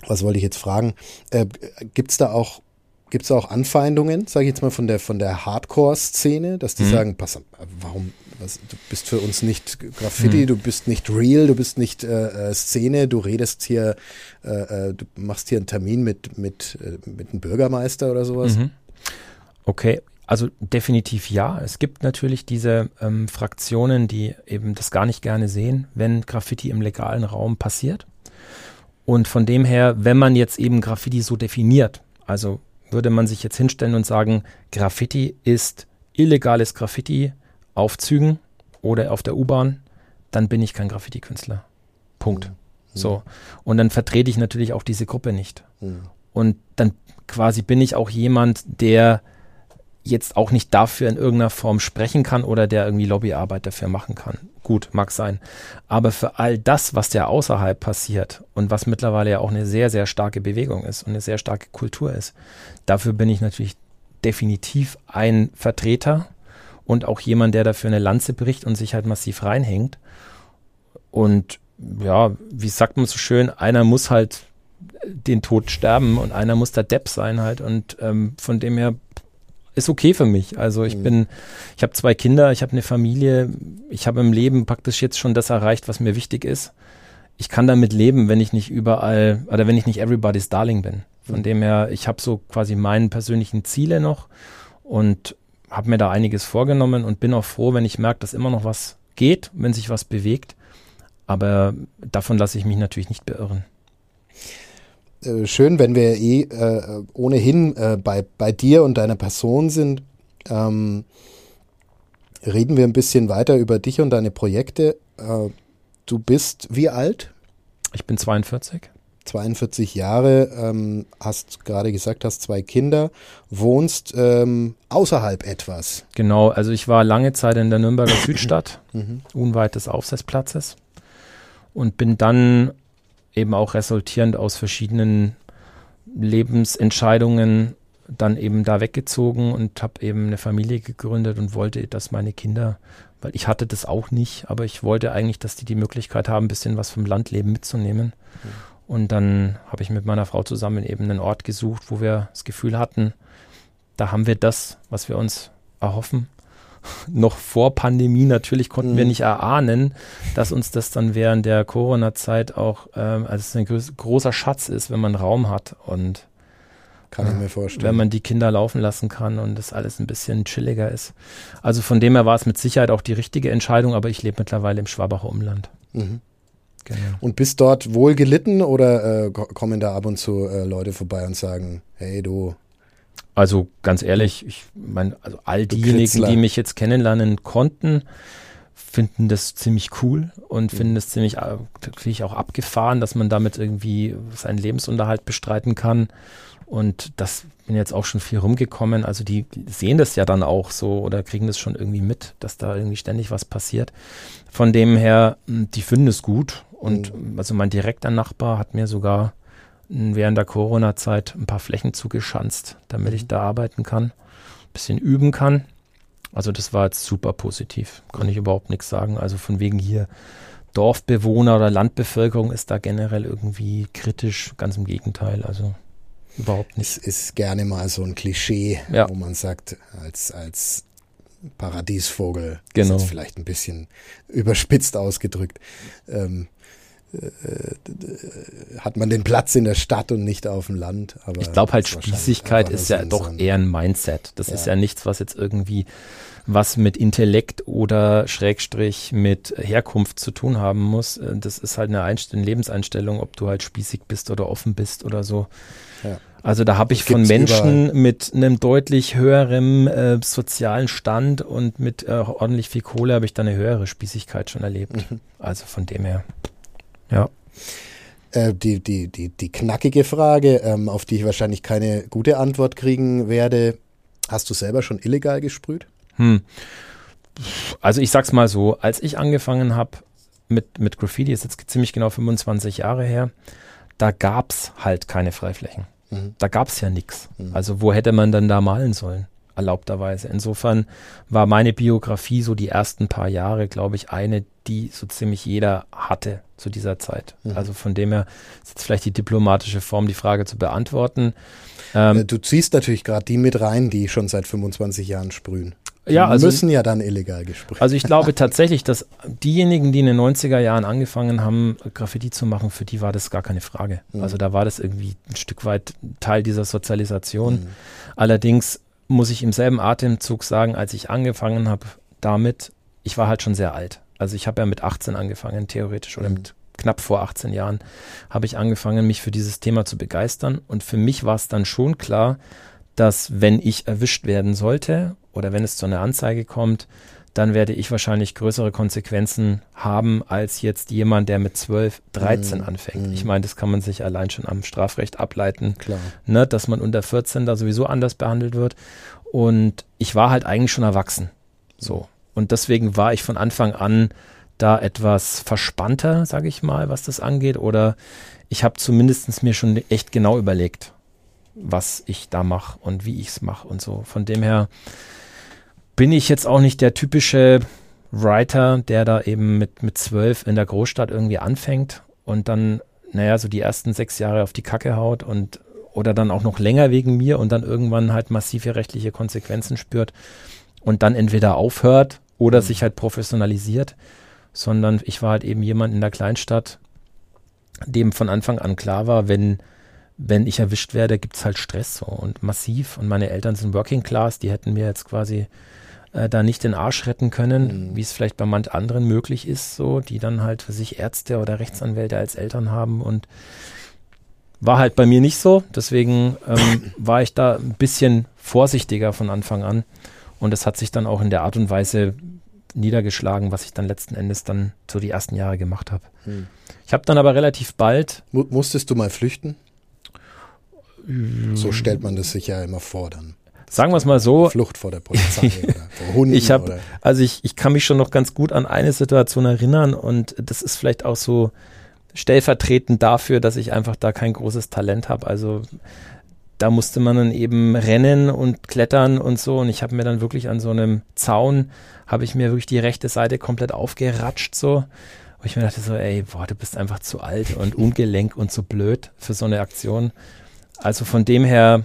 Speaker 1: was wollte ich jetzt fragen? Äh, Gibt es da auch Gibt es auch Anfeindungen, sage ich jetzt mal, von der, von der Hardcore-Szene, dass die mhm. sagen, pass, warum, was, du bist für uns nicht Graffiti, mhm. du bist nicht real, du bist nicht äh, äh, Szene, du redest hier, äh, äh, du machst hier einen Termin mit, mit, äh, mit einem Bürgermeister oder sowas? Mhm.
Speaker 2: Okay, also definitiv ja. Es gibt natürlich diese ähm, Fraktionen, die eben das gar nicht gerne sehen, wenn Graffiti im legalen Raum passiert. Und von dem her, wenn man jetzt eben Graffiti so definiert, also würde man sich jetzt hinstellen und sagen, Graffiti ist illegales Graffiti auf Zügen oder auf der U-Bahn, dann bin ich kein Graffiti-Künstler. Punkt. Mhm. So. Und dann vertrete ich natürlich auch diese Gruppe nicht. Mhm. Und dann quasi bin ich auch jemand, der jetzt auch nicht dafür in irgendeiner Form sprechen kann oder der irgendwie Lobbyarbeit dafür machen kann. Gut, mag sein. Aber für all das, was ja außerhalb passiert und was mittlerweile ja auch eine sehr, sehr starke Bewegung ist und eine sehr starke Kultur ist, dafür bin ich natürlich definitiv ein Vertreter und auch jemand, der dafür eine Lanze bricht und sich halt massiv reinhängt. Und ja, wie sagt man so schön, einer muss halt den Tod sterben und einer muss der Depp sein halt. Und ähm, von dem her ist okay für mich. Also ich mhm. bin, ich habe zwei Kinder, ich habe eine Familie, ich habe im Leben praktisch jetzt schon das erreicht, was mir wichtig ist. Ich kann damit leben, wenn ich nicht überall oder wenn ich nicht everybody's darling bin. Von mhm. dem her, ich habe so quasi meine persönlichen Ziele noch und habe mir da einiges vorgenommen und bin auch froh, wenn ich merke, dass immer noch was geht, wenn sich was bewegt. Aber davon lasse ich mich natürlich nicht beirren.
Speaker 1: Äh, schön, wenn wir eh äh, ohnehin äh, bei, bei dir und deiner Person sind. Ähm, reden wir ein bisschen weiter über dich und deine Projekte. Äh, du bist wie alt?
Speaker 2: Ich bin 42.
Speaker 1: 42 Jahre, ähm, hast gerade gesagt, hast zwei Kinder, wohnst ähm, außerhalb etwas.
Speaker 2: Genau, also ich war lange Zeit in der Nürnberger [COUGHS] Südstadt, mhm. unweit des Aufsatzplatzes und bin dann eben auch resultierend aus verschiedenen Lebensentscheidungen dann eben da weggezogen und habe eben eine Familie gegründet und wollte, dass meine Kinder, weil ich hatte das auch nicht, aber ich wollte eigentlich, dass die die Möglichkeit haben, ein bisschen was vom Landleben mitzunehmen. Mhm. Und dann habe ich mit meiner Frau zusammen eben einen Ort gesucht, wo wir das Gefühl hatten, da haben wir das, was wir uns erhoffen [LAUGHS] noch vor Pandemie natürlich konnten mhm. wir nicht erahnen, dass uns das dann während der Corona-Zeit auch ähm, als ein großer Schatz ist, wenn man Raum hat und
Speaker 1: kann ich mir vorstellen.
Speaker 2: Wenn man die Kinder laufen lassen kann und das alles ein bisschen chilliger ist. Also von dem her war es mit Sicherheit auch die richtige Entscheidung, aber ich lebe mittlerweile im Schwabacher Umland. Mhm.
Speaker 1: Genau. Und bist dort wohl gelitten oder äh, kommen da ab und zu äh, Leute vorbei und sagen, hey du,
Speaker 2: also ganz ehrlich, ich meine, also all diejenigen, die mich jetzt kennenlernen konnten, finden das ziemlich cool und finden es ziemlich, natürlich auch abgefahren, dass man damit irgendwie seinen Lebensunterhalt bestreiten kann. Und das bin jetzt auch schon viel rumgekommen. Also die sehen das ja dann auch so oder kriegen das schon irgendwie mit, dass da irgendwie ständig was passiert. Von dem her, hm, die finden es gut. Und mhm. also mein direkter Nachbar hat mir sogar während der Corona-Zeit ein paar Flächen zugeschanzt, damit mhm. ich da arbeiten kann, ein bisschen üben kann. Also das war jetzt super positiv, kann ich überhaupt nichts sagen. Also von wegen hier Dorfbewohner oder Landbevölkerung ist da generell irgendwie kritisch, ganz im Gegenteil. Also überhaupt nicht.
Speaker 1: Es ist gerne mal so ein Klischee, ja. wo man sagt, als, als Paradiesvogel,
Speaker 2: genau.
Speaker 1: ist vielleicht ein bisschen überspitzt ausgedrückt, ähm, äh, hat man den Platz in der Stadt und nicht auf dem Land.
Speaker 2: Aber ich glaube halt, Spießigkeit ist ja doch eher ein Mindset. Das ja. ist ja nichts, was jetzt irgendwie was mit Intellekt oder Schrägstrich mit Herkunft zu tun haben muss. Äh, das ist halt eine, Einstellung, Lebenseinstellung, ob du halt spießig bist oder offen bist oder so. Ja. Also da habe ich von Menschen überall. mit einem deutlich höheren äh, sozialen Stand und mit äh, ordentlich viel Kohle habe ich da eine höhere Spießigkeit schon erlebt. Mhm. Also von dem her. Ja.
Speaker 1: Äh, die, die, die, die knackige Frage, ähm, auf die ich wahrscheinlich keine gute Antwort kriegen werde. Hast du selber schon illegal gesprüht?
Speaker 2: Hm. Also ich sag's mal so, als ich angefangen habe mit, mit Graffiti, ist jetzt ziemlich genau 25 Jahre her, da gab's halt keine Freiflächen. Mhm. Da gab's ja nichts. Mhm. Also wo hätte man dann da malen sollen? erlaubterweise. Insofern war meine Biografie so die ersten paar Jahre, glaube ich, eine, die so ziemlich jeder hatte zu dieser Zeit. Mhm. Also von dem her ist jetzt vielleicht die diplomatische Form, die Frage zu beantworten.
Speaker 1: Ähm, äh, du ziehst natürlich gerade die mit rein, die schon seit 25 Jahren sprühen.
Speaker 2: Ja, also,
Speaker 1: müssen ja dann illegal gesprüht.
Speaker 2: Also ich glaube tatsächlich, dass diejenigen, die in den 90er Jahren angefangen haben, Graffiti zu machen, für die war das gar keine Frage. Mhm. Also da war das irgendwie ein Stück weit Teil dieser Sozialisation. Mhm. Allerdings muss ich im selben Atemzug sagen, als ich angefangen habe damit, ich war halt schon sehr alt. Also ich habe ja mit 18 angefangen, theoretisch, oder mhm. mit knapp vor 18 Jahren habe ich angefangen, mich für dieses Thema zu begeistern. Und für mich war es dann schon klar, dass wenn ich erwischt werden sollte oder wenn es zu einer Anzeige kommt, dann werde ich wahrscheinlich größere Konsequenzen haben als jetzt jemand, der mit 12, 13 mm, anfängt. Mm. Ich meine, das kann man sich allein schon am Strafrecht ableiten, ne, dass man unter 14 da sowieso anders behandelt wird. Und ich war halt eigentlich schon erwachsen. So. Und deswegen war ich von Anfang an da etwas verspannter, sage ich mal, was das angeht. Oder ich habe zumindest mir schon echt genau überlegt, was ich da mache und wie ich es mache und so. Von dem her bin ich jetzt auch nicht der typische Writer, der da eben mit, mit zwölf in der Großstadt irgendwie anfängt und dann, naja, so die ersten sechs Jahre auf die Kacke haut und oder dann auch noch länger wegen mir und dann irgendwann halt massive rechtliche Konsequenzen spürt und dann entweder aufhört oder mhm. sich halt professionalisiert, sondern ich war halt eben jemand in der Kleinstadt, dem von Anfang an klar war, wenn, wenn ich erwischt werde, gibt es halt Stress so und massiv. Und meine Eltern sind Working Class, die hätten mir jetzt quasi äh, da nicht den Arsch retten können, mhm. wie es vielleicht bei manch anderen möglich ist, so, die dann halt für sich Ärzte oder Rechtsanwälte als Eltern haben und war halt bei mir nicht so. Deswegen ähm, [COUGHS] war ich da ein bisschen vorsichtiger von Anfang an. Und es hat sich dann auch in der Art und Weise niedergeschlagen, was ich dann letzten Endes dann so die ersten Jahre gemacht habe. Hm. Ich habe dann aber relativ bald.
Speaker 1: Mu musstest du mal flüchten? So stellt man das sich ja immer vor dann.
Speaker 2: Sagen wir es mal so.
Speaker 1: Flucht vor der Polizei [LAUGHS] oder vor Hunden.
Speaker 2: Ich habe, also ich, ich kann mich schon noch ganz gut an eine Situation erinnern und das ist vielleicht auch so stellvertretend dafür, dass ich einfach da kein großes Talent habe. Also da musste man dann eben rennen und klettern und so und ich habe mir dann wirklich an so einem Zaun habe ich mir wirklich die rechte Seite komplett aufgeratscht so wo ich mir dachte so, ey, boah, du bist einfach zu alt und ungelenk und zu blöd für so eine Aktion. Also von dem her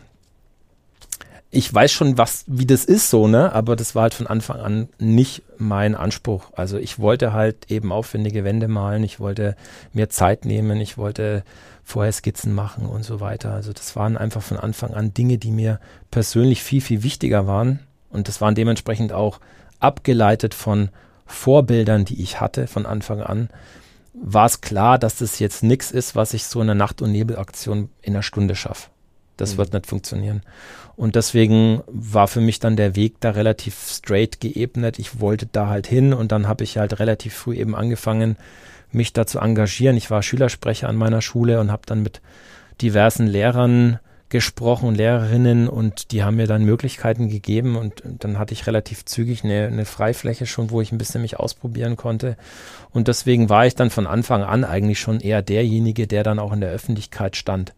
Speaker 2: ich weiß schon, was, wie das ist so, ne? Aber das war halt von Anfang an nicht mein Anspruch. Also ich wollte halt eben aufwendige Wände malen, ich wollte mir Zeit nehmen, ich wollte vorher Skizzen machen und so weiter. Also das waren einfach von Anfang an Dinge, die mir persönlich viel, viel wichtiger waren. Und das waren dementsprechend auch abgeleitet von Vorbildern, die ich hatte von Anfang an. War es klar, dass das jetzt nichts ist, was ich so in einer Nacht- und Nebelaktion in einer Stunde schaffe Das mhm. wird nicht funktionieren. Und deswegen war für mich dann der Weg da relativ straight geebnet. Ich wollte da halt hin und dann habe ich halt relativ früh eben angefangen, mich da zu engagieren. Ich war Schülersprecher an meiner Schule und habe dann mit diversen Lehrern gesprochen, Lehrerinnen und die haben mir dann Möglichkeiten gegeben und dann hatte ich relativ zügig eine, eine Freifläche schon, wo ich ein bisschen mich ausprobieren konnte. Und deswegen war ich dann von Anfang an eigentlich schon eher derjenige, der dann auch in der Öffentlichkeit stand.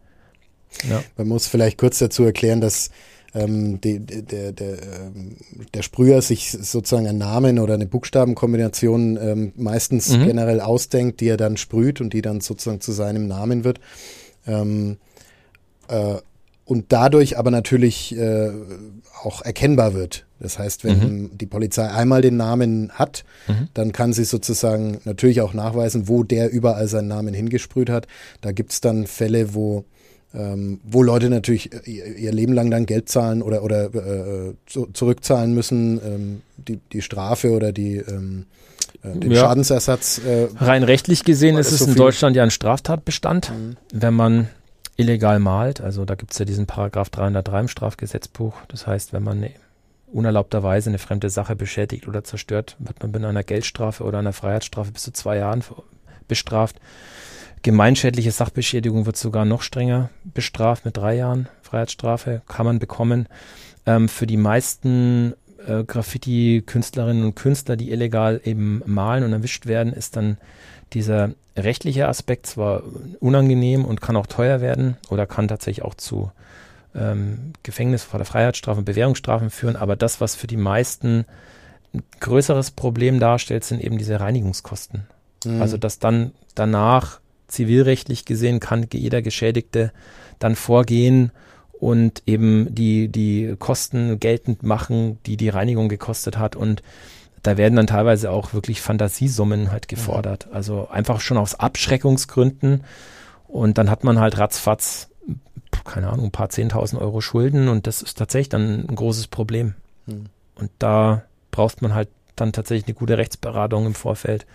Speaker 1: Ja. Man muss vielleicht kurz dazu erklären, dass ähm, die, der, der, ähm, der Sprüher sich sozusagen einen Namen oder eine Buchstabenkombination ähm, meistens mhm. generell ausdenkt, die er dann sprüht und die dann sozusagen zu seinem Namen wird. Ähm, äh, und dadurch aber natürlich äh, auch erkennbar wird. Das heißt, wenn mhm. die Polizei einmal den Namen hat, mhm. dann kann sie sozusagen natürlich auch nachweisen, wo der überall seinen Namen hingesprüht hat. Da gibt's dann Fälle, wo ähm, wo Leute natürlich ihr, ihr, Leben lang dann Geld zahlen oder, oder äh, zu, zurückzahlen müssen, ähm, die, die Strafe oder die ähm, äh, den ja. Schadensersatz.
Speaker 2: Äh, Rein rechtlich gesehen ist es so in Deutschland ja ein Straftatbestand, mhm. wenn man illegal malt. Also da gibt es ja diesen Paragraph 303 im Strafgesetzbuch. Das heißt, wenn man unerlaubterweise eine fremde Sache beschädigt oder zerstört, wird man mit einer Geldstrafe oder einer Freiheitsstrafe bis zu zwei Jahren bestraft. Gemeinschädliche Sachbeschädigung wird sogar noch strenger bestraft mit drei Jahren Freiheitsstrafe, kann man bekommen. Ähm, für die meisten äh, Graffiti-Künstlerinnen und Künstler, die illegal eben malen und erwischt werden, ist dann dieser rechtliche Aspekt zwar unangenehm und kann auch teuer werden oder kann tatsächlich auch zu ähm, Gefängnis oder Freiheitsstrafen, Bewährungsstrafen führen, aber das, was für die meisten ein größeres Problem darstellt, sind eben diese Reinigungskosten. Mhm. Also dass dann danach zivilrechtlich gesehen kann jeder Geschädigte dann vorgehen und eben die, die Kosten geltend machen, die die Reinigung gekostet hat und da werden dann teilweise auch wirklich Fantasiesummen halt gefordert. Mhm. Also einfach schon aus Abschreckungsgründen. Und dann hat man halt ratzfatz, keine Ahnung, ein paar Zehntausend Euro Schulden und das ist tatsächlich dann ein großes Problem. Mhm. Und da braucht man halt dann tatsächlich eine gute Rechtsberatung im Vorfeld.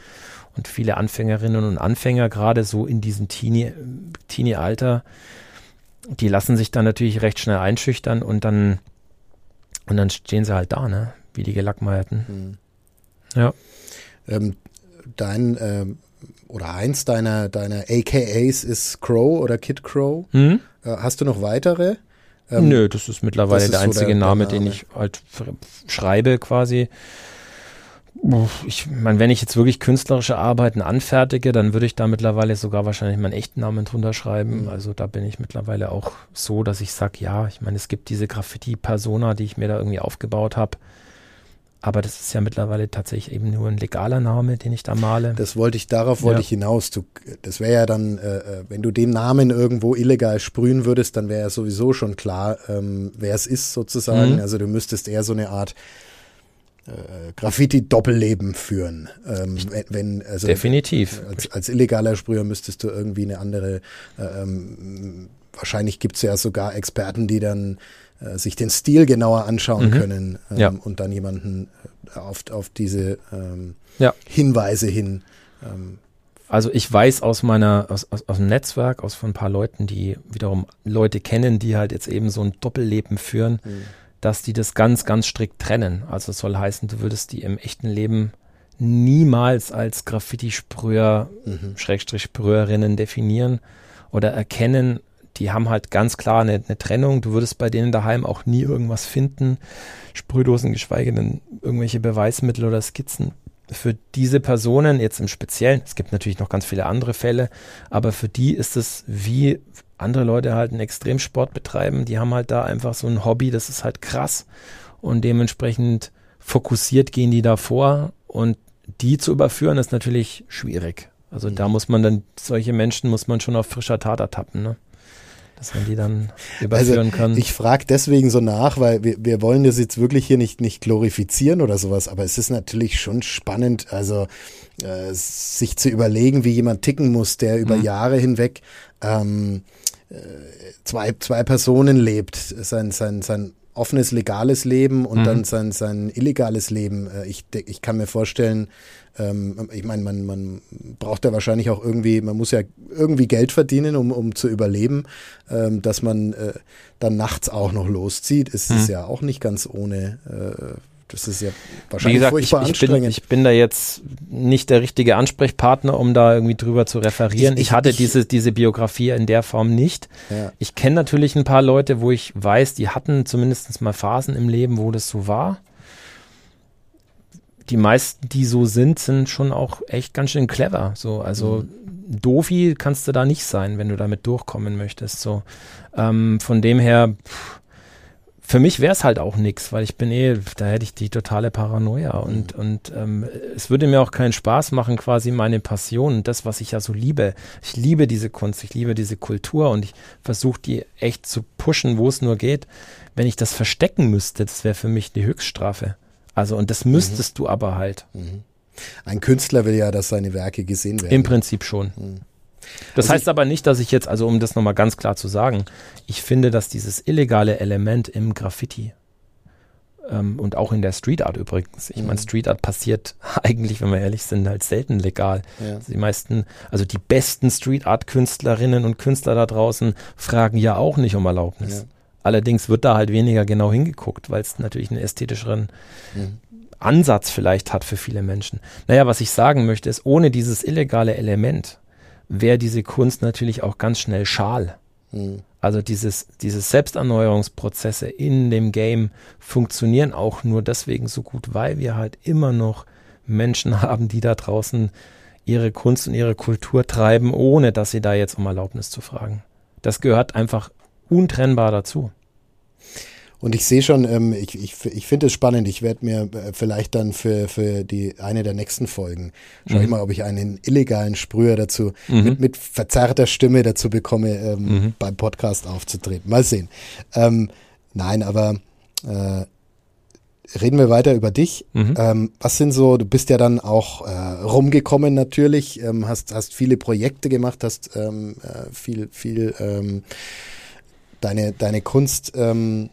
Speaker 2: Und viele Anfängerinnen und Anfänger, gerade so in diesem Teenie-Alter, Teenie die lassen sich dann natürlich recht schnell einschüchtern und dann, und dann stehen sie halt da, ne? Wie die Gelackmeierten. Mhm.
Speaker 1: Ja. Ähm, dein ähm, oder eins deiner, deiner AKAs ist Crow oder Kid Crow. Mhm. Äh, hast du noch weitere?
Speaker 2: Ähm, Nö, das ist mittlerweile das ist der einzige so der, Name, der Name, den ich halt schreibe quasi. Ich meine, wenn ich jetzt wirklich künstlerische Arbeiten anfertige, dann würde ich da mittlerweile sogar wahrscheinlich meinen echten Namen drunter schreiben. Mhm. Also da bin ich mittlerweile auch so, dass ich sage, ja, ich meine, es gibt diese Graffiti-Persona, die ich mir da irgendwie aufgebaut habe. Aber das ist ja mittlerweile tatsächlich eben nur ein legaler Name, den ich da male.
Speaker 1: Das wollte ich, darauf wollte ja. ich hinaus. Du, das wäre ja dann, äh, äh, wenn du den Namen irgendwo illegal sprühen würdest, dann wäre ja sowieso schon klar, ähm, wer es ist sozusagen. Mhm. Also du müsstest eher so eine Art Graffiti-Doppelleben führen. Ähm,
Speaker 2: wenn, wenn, also Definitiv.
Speaker 1: Als, als, illegaler Sprüher müsstest du irgendwie eine andere, äh, ähm, wahrscheinlich gibt es ja sogar Experten, die dann äh, sich den Stil genauer anschauen mhm. können ähm, ja. und dann jemanden äh, auf, auf diese ähm, ja. Hinweise hin. Ähm,
Speaker 2: also ich weiß aus meiner, aus, aus, aus dem Netzwerk, aus von ein paar Leuten, die wiederum Leute kennen, die halt jetzt eben so ein Doppelleben führen, mhm. Dass die das ganz, ganz strikt trennen. Also es soll heißen, du würdest die im echten Leben niemals als Graffiti-Sprüher, mhm. Schrägstrich Sprüherinnen definieren oder erkennen, die haben halt ganz klar eine, eine, Trennung. Du würdest bei denen daheim auch nie irgendwas finden. Sprühdosen, geschweige denn irgendwelche Beweismittel oder Skizzen. Für diese Personen jetzt im Speziellen, es gibt natürlich noch ganz viele andere Fälle, aber für die ist es wie andere Leute halt einen Extremsport betreiben. Die haben halt da einfach so ein Hobby, das ist halt krass. Und dementsprechend fokussiert gehen die da vor und die zu überführen ist natürlich schwierig. Also mhm. da muss man dann, solche Menschen muss man schon auf frischer Tat ertappen, ne? Dass man die dann überführen also, kann.
Speaker 1: Ich frage deswegen so nach, weil wir, wir wollen das jetzt wirklich hier nicht, nicht glorifizieren oder sowas, aber es ist natürlich schon spannend, also äh, sich zu überlegen, wie jemand ticken muss, der über mhm. Jahre hinweg ähm, äh, zwei, zwei Personen lebt, sein, sein, sein offenes, legales Leben und mhm. dann sein, sein illegales Leben. Äh, ich, ich kann mir vorstellen, ähm, ich meine, man, man braucht ja wahrscheinlich auch irgendwie, man muss ja irgendwie Geld verdienen, um, um zu überleben. Ähm, dass man äh, dann nachts auch noch loszieht, ist es mhm. ja auch nicht ganz ohne. Äh, das ist ja wahrscheinlich
Speaker 2: gesagt, furchtbar ich, ich anstrengend. Bin, ich bin da jetzt nicht der richtige Ansprechpartner, um da irgendwie drüber zu referieren. Ich, ich, ich hatte diese, diese Biografie in der Form nicht. Ja. Ich kenne natürlich ein paar Leute, wo ich weiß, die hatten zumindest mal Phasen im Leben, wo das so war. Die meisten, die so sind, sind schon auch echt ganz schön clever. So, also mhm. Dofi kannst du da nicht sein, wenn du damit durchkommen möchtest. So, ähm, von dem her. Pff, für mich wäre es halt auch nichts, weil ich bin eh, da hätte ich die totale Paranoia und, mhm. und ähm, es würde mir auch keinen Spaß machen, quasi meine Passion, das, was ich ja so liebe. Ich liebe diese Kunst, ich liebe diese Kultur und ich versuche die echt zu pushen, wo es nur geht. Wenn ich das verstecken müsste, das wäre für mich die Höchststrafe. Also, und das müsstest mhm. du aber halt. Mhm.
Speaker 1: Ein Künstler will ja, dass seine Werke gesehen werden.
Speaker 2: Im Prinzip schon. Das also heißt aber nicht, dass ich jetzt, also um das nochmal ganz klar zu sagen, ich finde, dass dieses illegale Element im Graffiti ähm, und auch in der Street Art übrigens, ich mhm. meine, Street Art passiert [LAUGHS] eigentlich, wenn wir ehrlich sind, halt selten legal. Ja. Also die meisten, also die besten Street Art Künstlerinnen und Künstler da draußen fragen ja auch nicht um Erlaubnis. Ja. Allerdings wird da halt weniger genau hingeguckt, weil es natürlich einen ästhetischen mhm. Ansatz vielleicht hat für viele Menschen. Naja, was ich sagen möchte, ist, ohne dieses illegale Element wäre diese Kunst natürlich auch ganz schnell schal. Mhm. Also dieses, diese Selbsterneuerungsprozesse in dem Game funktionieren auch nur deswegen so gut, weil wir halt immer noch Menschen [LAUGHS] haben, die da draußen ihre Kunst und ihre Kultur treiben, ohne dass sie da jetzt um Erlaubnis zu fragen. Das gehört einfach untrennbar dazu.
Speaker 1: Und ich sehe schon, ähm, ich, ich, ich finde es spannend. Ich werde mir äh, vielleicht dann für, für die eine der nächsten Folgen, schau mhm. ich mal, ob ich einen illegalen Sprüher dazu mhm. mit, mit verzerrter Stimme dazu bekomme, ähm, mhm. beim Podcast aufzutreten. Mal sehen. Ähm, nein, aber äh, reden wir weiter über dich. Mhm. Ähm, was sind so, du bist ja dann auch äh, rumgekommen natürlich, ähm, hast, hast viele Projekte gemacht, hast ähm, äh, viel, viel ähm, deine, deine Kunst ähm,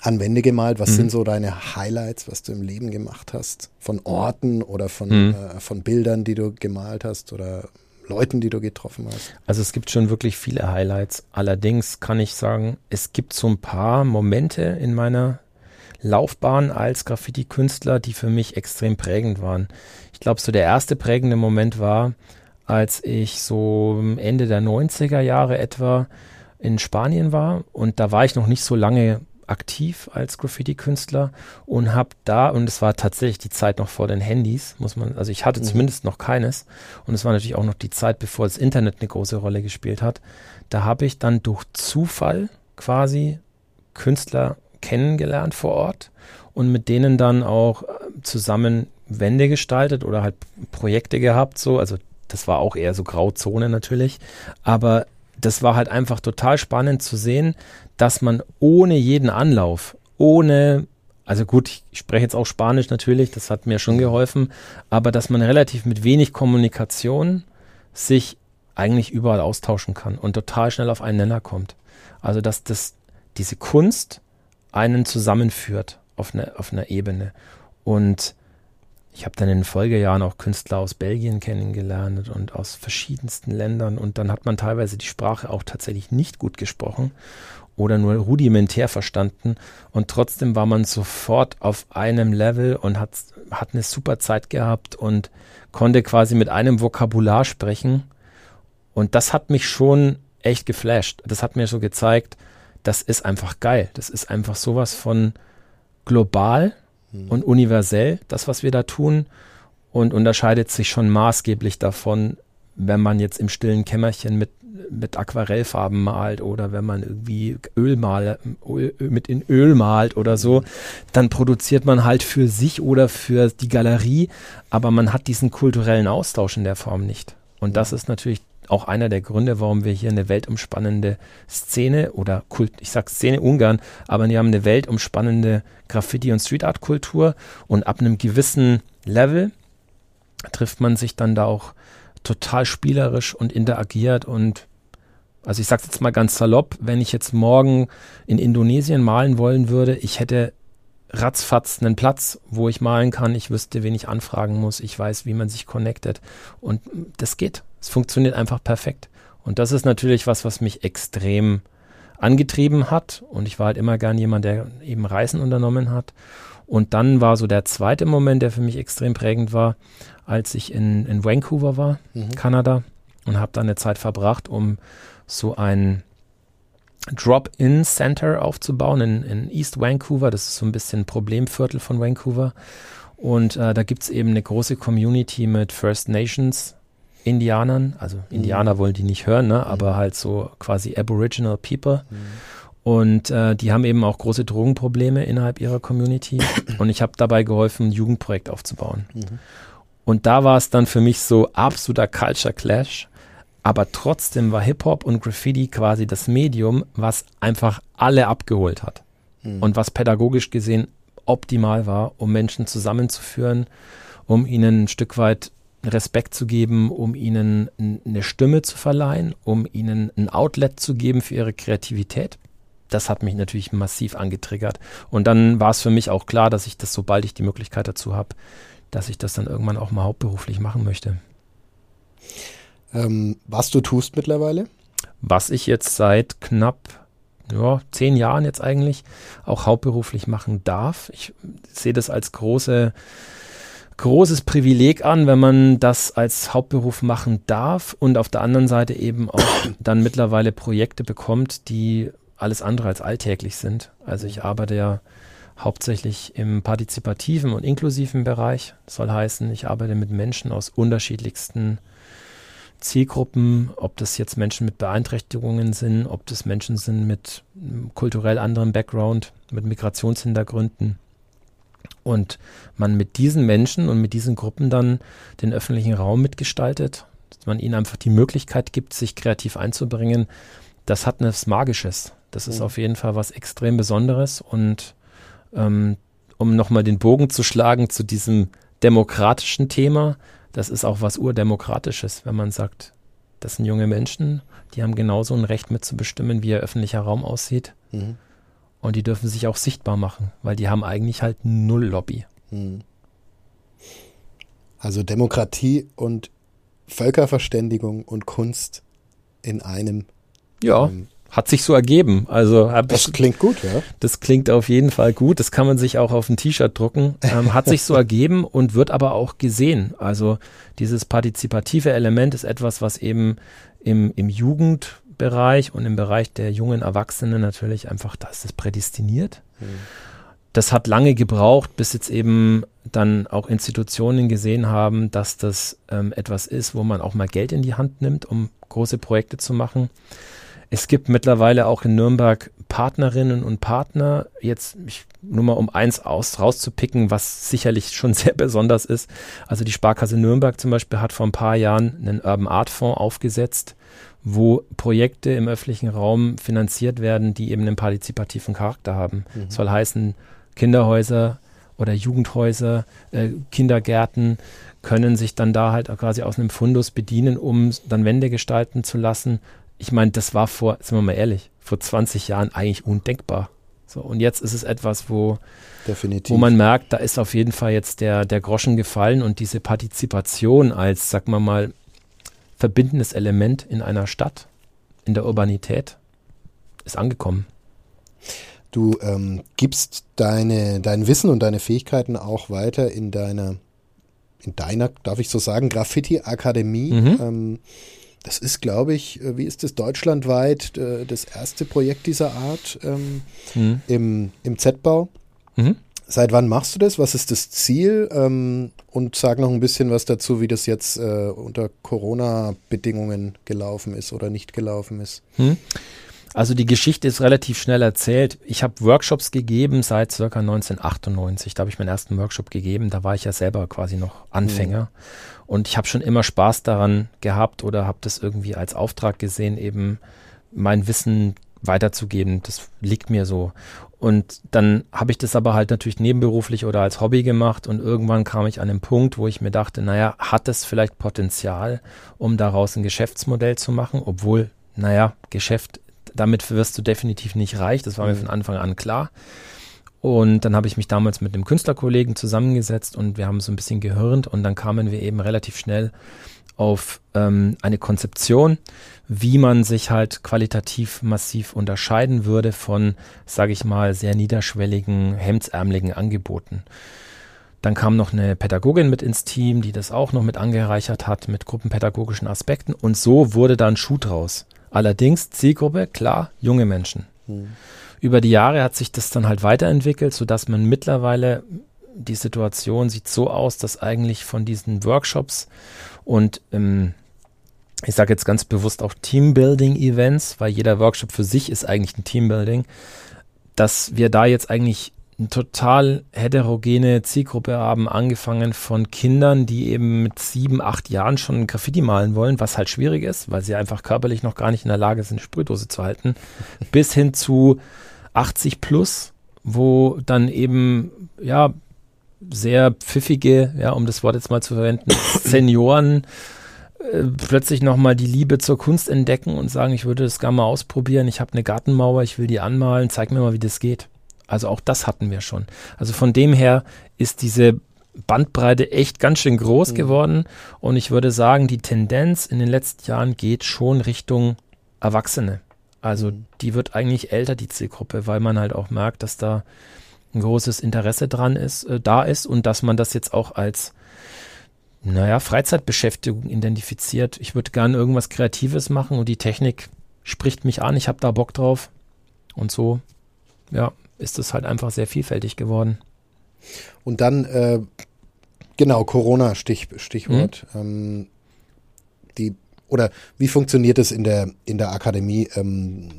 Speaker 1: an Wände gemalt. Was mhm. sind so deine Highlights, was du im Leben gemacht hast? Von Orten oder von, mhm. äh, von Bildern, die du gemalt hast oder Leuten, die du getroffen hast?
Speaker 2: Also es gibt schon wirklich viele Highlights. Allerdings kann ich sagen, es gibt so ein paar Momente in meiner Laufbahn als Graffiti-Künstler, die für mich extrem prägend waren. Ich glaube, so der erste prägende Moment war, als ich so Ende der 90er Jahre etwa in Spanien war und da war ich noch nicht so lange aktiv als Graffiti-Künstler und habe da, und es war tatsächlich die Zeit noch vor den Handys, muss man, also ich hatte mhm. zumindest noch keines und es war natürlich auch noch die Zeit, bevor das Internet eine große Rolle gespielt hat. Da habe ich dann durch Zufall quasi Künstler kennengelernt vor Ort und mit denen dann auch äh, zusammen Wände gestaltet oder halt Projekte gehabt, so, also das war auch eher so Grauzone natürlich, aber das war halt einfach total spannend zu sehen, dass man ohne jeden Anlauf, ohne, also gut, ich spreche jetzt auch Spanisch natürlich, das hat mir schon geholfen, aber dass man relativ mit wenig Kommunikation sich eigentlich überall austauschen kann und total schnell auf einen Nenner kommt. Also dass das, diese Kunst einen zusammenführt auf einer, auf einer Ebene. Und ich habe dann in den Folgejahren auch Künstler aus Belgien kennengelernt und aus verschiedensten Ländern und dann hat man teilweise die Sprache auch tatsächlich nicht gut gesprochen oder nur rudimentär verstanden und trotzdem war man sofort auf einem Level und hat, hat eine super Zeit gehabt und konnte quasi mit einem Vokabular sprechen und das hat mich schon echt geflasht. Das hat mir so gezeigt, das ist einfach geil. Das ist einfach sowas von global mhm. und universell, das, was wir da tun, und unterscheidet sich schon maßgeblich davon, wenn man jetzt im stillen Kämmerchen mit, mit Aquarellfarben malt oder wenn man irgendwie Öl mal, Öl, mit in Öl malt oder so, dann produziert man halt für sich oder für die Galerie, aber man hat diesen kulturellen Austausch in der Form nicht. Und das ist natürlich auch einer der Gründe, warum wir hier eine weltumspannende Szene oder Kult, ich sag Szene Ungarn, aber wir haben eine weltumspannende Graffiti- und Street Art Kultur und ab einem gewissen Level trifft man sich dann da auch total spielerisch und interagiert und Also ich sage jetzt mal ganz salopp, wenn ich jetzt morgen in Indonesien malen wollen würde, ich hätte ratzfatz einen Platz, wo ich malen kann. Ich wüsste, wen ich anfragen muss. Ich weiß, wie man sich connectet. Und das geht. Es funktioniert einfach perfekt. Und das ist natürlich was, was mich extrem angetrieben hat. Und ich war halt immer gern jemand, der eben Reisen unternommen hat. Und dann war so der zweite Moment, der für mich extrem prägend war, als ich in, in Vancouver war, mhm. Kanada, und habe da eine Zeit verbracht, um so ein Drop-in-Center aufzubauen in, in, East Vancouver. Das ist so ein bisschen ein Problemviertel von Vancouver. Und äh, da gibt es eben eine große Community mit First Nations Indianern. Also mhm. Indianer wollen die nicht hören, ne? Mhm. aber halt so quasi Aboriginal People. Mhm. Und äh, die haben eben auch große Drogenprobleme innerhalb ihrer Community. [COUGHS] Und ich habe dabei geholfen, ein Jugendprojekt aufzubauen. Mhm. Und da war es dann für mich so absoluter Culture Clash. Aber trotzdem war Hip-Hop und Graffiti quasi das Medium, was einfach alle abgeholt hat. Mhm. Und was pädagogisch gesehen optimal war, um Menschen zusammenzuführen, um ihnen ein Stück weit Respekt zu geben, um ihnen eine Stimme zu verleihen, um ihnen ein Outlet zu geben für ihre Kreativität das hat mich natürlich massiv angetriggert. Und dann war es für mich auch klar, dass ich das, sobald ich die Möglichkeit dazu habe, dass ich das dann irgendwann auch mal hauptberuflich machen möchte.
Speaker 1: Ähm, was du tust mittlerweile?
Speaker 2: Was ich jetzt seit knapp ja, zehn Jahren jetzt eigentlich auch hauptberuflich machen darf. Ich sehe das als große, großes Privileg an, wenn man das als Hauptberuf machen darf und auf der anderen Seite eben auch [COUGHS] dann mittlerweile Projekte bekommt, die alles andere als alltäglich sind. Also ich arbeite ja hauptsächlich im partizipativen und inklusiven Bereich. Das soll heißen, ich arbeite mit Menschen aus unterschiedlichsten Zielgruppen, ob das jetzt Menschen mit Beeinträchtigungen sind, ob das Menschen sind mit kulturell anderem Background, mit Migrationshintergründen. Und man mit diesen Menschen und mit diesen Gruppen dann den öffentlichen Raum mitgestaltet, dass man ihnen einfach die Möglichkeit gibt, sich kreativ einzubringen, das hat etwas Magisches. Das ist mhm. auf jeden Fall was extrem Besonderes. Und ähm, um nochmal den Bogen zu schlagen zu diesem demokratischen Thema, das ist auch was Urdemokratisches, wenn man sagt, das sind junge Menschen, die haben genauso ein Recht mitzubestimmen, wie ihr öffentlicher Raum aussieht. Mhm. Und die dürfen sich auch sichtbar machen, weil die haben eigentlich halt null Lobby. Mhm.
Speaker 1: Also Demokratie und Völkerverständigung und Kunst in einem.
Speaker 2: Ja. Ähm, hat sich so ergeben. Also
Speaker 1: das ich, klingt gut, ja.
Speaker 2: Das klingt auf jeden Fall gut. Das kann man sich auch auf ein T-Shirt drucken. Ähm, hat sich so [LAUGHS] ergeben und wird aber auch gesehen. Also dieses partizipative Element ist etwas, was eben im, im Jugendbereich und im Bereich der jungen Erwachsenen natürlich einfach, da ist es prädestiniert. Mhm. Das hat lange gebraucht, bis jetzt eben dann auch Institutionen gesehen haben, dass das ähm, etwas ist, wo man auch mal Geld in die Hand nimmt, um große Projekte zu machen. Es gibt mittlerweile auch in Nürnberg Partnerinnen und Partner. Jetzt ich, nur mal um eins aus, rauszupicken, was sicherlich schon [LAUGHS] sehr besonders ist. Also die Sparkasse Nürnberg zum Beispiel hat vor ein paar Jahren einen Urban Art Fonds aufgesetzt, wo Projekte im öffentlichen Raum finanziert werden, die eben einen partizipativen Charakter haben. Mhm. Das soll heißen, Kinderhäuser oder Jugendhäuser, äh, Kindergärten können sich dann da halt quasi aus einem Fundus bedienen, um dann Wände gestalten zu lassen, ich meine, das war vor, sind wir mal ehrlich, vor 20 Jahren eigentlich undenkbar. So, und jetzt ist es etwas, wo,
Speaker 1: Definitiv.
Speaker 2: wo man merkt, da ist auf jeden Fall jetzt der, der Groschen gefallen und diese Partizipation als, sag mal mal, verbindendes Element in einer Stadt, in der Urbanität, ist angekommen.
Speaker 1: Du ähm, gibst deine, dein Wissen und deine Fähigkeiten auch weiter in deiner, in deiner, darf ich so sagen, Graffiti-Akademie. Mhm. Ähm, das ist, glaube ich, äh, wie ist das deutschlandweit äh, das erste Projekt dieser Art ähm, mhm. im, im Z-Bau. Mhm. Seit wann machst du das? Was ist das Ziel? Ähm, und sag noch ein bisschen was dazu, wie das jetzt äh, unter Corona-Bedingungen gelaufen ist oder nicht gelaufen ist. Mhm.
Speaker 2: Also die Geschichte ist relativ schnell erzählt. Ich habe Workshops gegeben seit circa 1998. Da habe ich meinen ersten Workshop gegeben. Da war ich ja selber quasi noch Anfänger. Mhm. Und ich habe schon immer Spaß daran gehabt oder habe das irgendwie als Auftrag gesehen, eben mein Wissen weiterzugeben. Das liegt mir so. Und dann habe ich das aber halt natürlich nebenberuflich oder als Hobby gemacht und irgendwann kam ich an den Punkt, wo ich mir dachte, naja, hat es vielleicht Potenzial, um daraus ein Geschäftsmodell zu machen, obwohl naja, Geschäft, damit wirst du definitiv nicht reich. Das war mhm. mir von Anfang an klar. Und dann habe ich mich damals mit einem Künstlerkollegen zusammengesetzt und wir haben so ein bisschen gehirnt und dann kamen wir eben relativ schnell auf ähm, eine Konzeption, wie man sich halt qualitativ massiv unterscheiden würde von, sage ich mal, sehr niederschwelligen, hemdsärmeligen Angeboten. Dann kam noch eine Pädagogin mit ins Team, die das auch noch mit angereichert hat mit gruppenpädagogischen Aspekten und so wurde dann Schuh draus. Allerdings Zielgruppe, klar, junge Menschen. Hm. Über die Jahre hat sich das dann halt weiterentwickelt, sodass man mittlerweile die Situation sieht so aus, dass eigentlich von diesen Workshops und ähm, ich sage jetzt ganz bewusst auch Teambuilding-Events, weil jeder Workshop für sich ist eigentlich ein Teambuilding, dass wir da jetzt eigentlich eine total heterogene Zielgruppe haben, angefangen von Kindern, die eben mit sieben, acht Jahren schon Graffiti malen wollen, was halt schwierig ist, weil sie einfach körperlich noch gar nicht in der Lage sind, eine Sprühdose zu halten, [LAUGHS] bis hin zu 80 plus, wo dann eben, ja, sehr pfiffige, ja, um das Wort jetzt mal zu verwenden, [COUGHS] Senioren äh, plötzlich nochmal die Liebe zur Kunst entdecken und sagen, ich würde das gerne mal ausprobieren, ich habe eine Gartenmauer, ich will die anmalen, zeig mir mal, wie das geht. Also auch das hatten wir schon. Also von dem her ist diese Bandbreite echt ganz schön groß mhm. geworden und ich würde sagen, die Tendenz in den letzten Jahren geht schon Richtung Erwachsene. Also mhm. die wird eigentlich älter, die Zielgruppe, weil man halt auch merkt, dass da ein großes Interesse dran ist, äh, da ist und dass man das jetzt auch als naja, Freizeitbeschäftigung identifiziert. Ich würde gerne irgendwas Kreatives machen und die Technik spricht mich an, ich habe da Bock drauf. Und so, ja, ist es halt einfach sehr vielfältig geworden.
Speaker 1: Und dann, äh, genau, Corona, Stich, Stichwort. Mhm. Ähm, die, oder wie funktioniert es in der, in der Akademie? Ähm,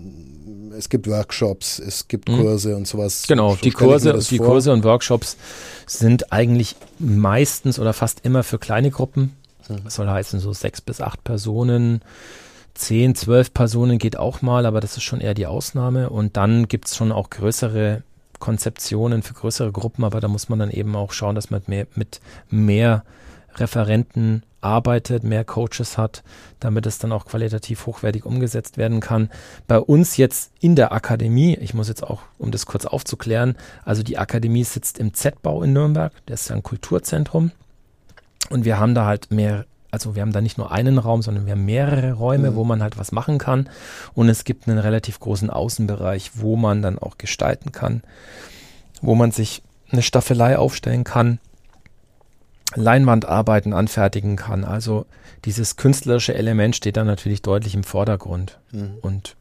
Speaker 1: es gibt Workshops, es gibt mhm. Kurse mhm. und sowas.
Speaker 2: Genau, die Kurse, die Kurse und Workshops sind eigentlich meistens oder fast immer für kleine Gruppen. Mhm. Das soll heißen, so sechs bis acht Personen. Zehn, zwölf Personen geht auch mal, aber das ist schon eher die Ausnahme. Und dann gibt es schon auch größere Konzeptionen für größere Gruppen, aber da muss man dann eben auch schauen, dass man mehr, mit mehr Referenten arbeitet, mehr Coaches hat, damit es dann auch qualitativ hochwertig umgesetzt werden kann. Bei uns jetzt in der Akademie, ich muss jetzt auch, um das kurz aufzuklären, also die Akademie sitzt im Z-Bau in Nürnberg, das ist ja ein Kulturzentrum und wir haben da halt mehr also wir haben da nicht nur einen Raum, sondern wir haben mehrere Räume, mhm. wo man halt was machen kann. Und es gibt einen relativ großen Außenbereich, wo man dann auch gestalten kann, wo man sich eine Staffelei aufstellen kann, Leinwandarbeiten anfertigen kann. Also dieses künstlerische Element steht dann natürlich deutlich im Vordergrund. Mhm. Und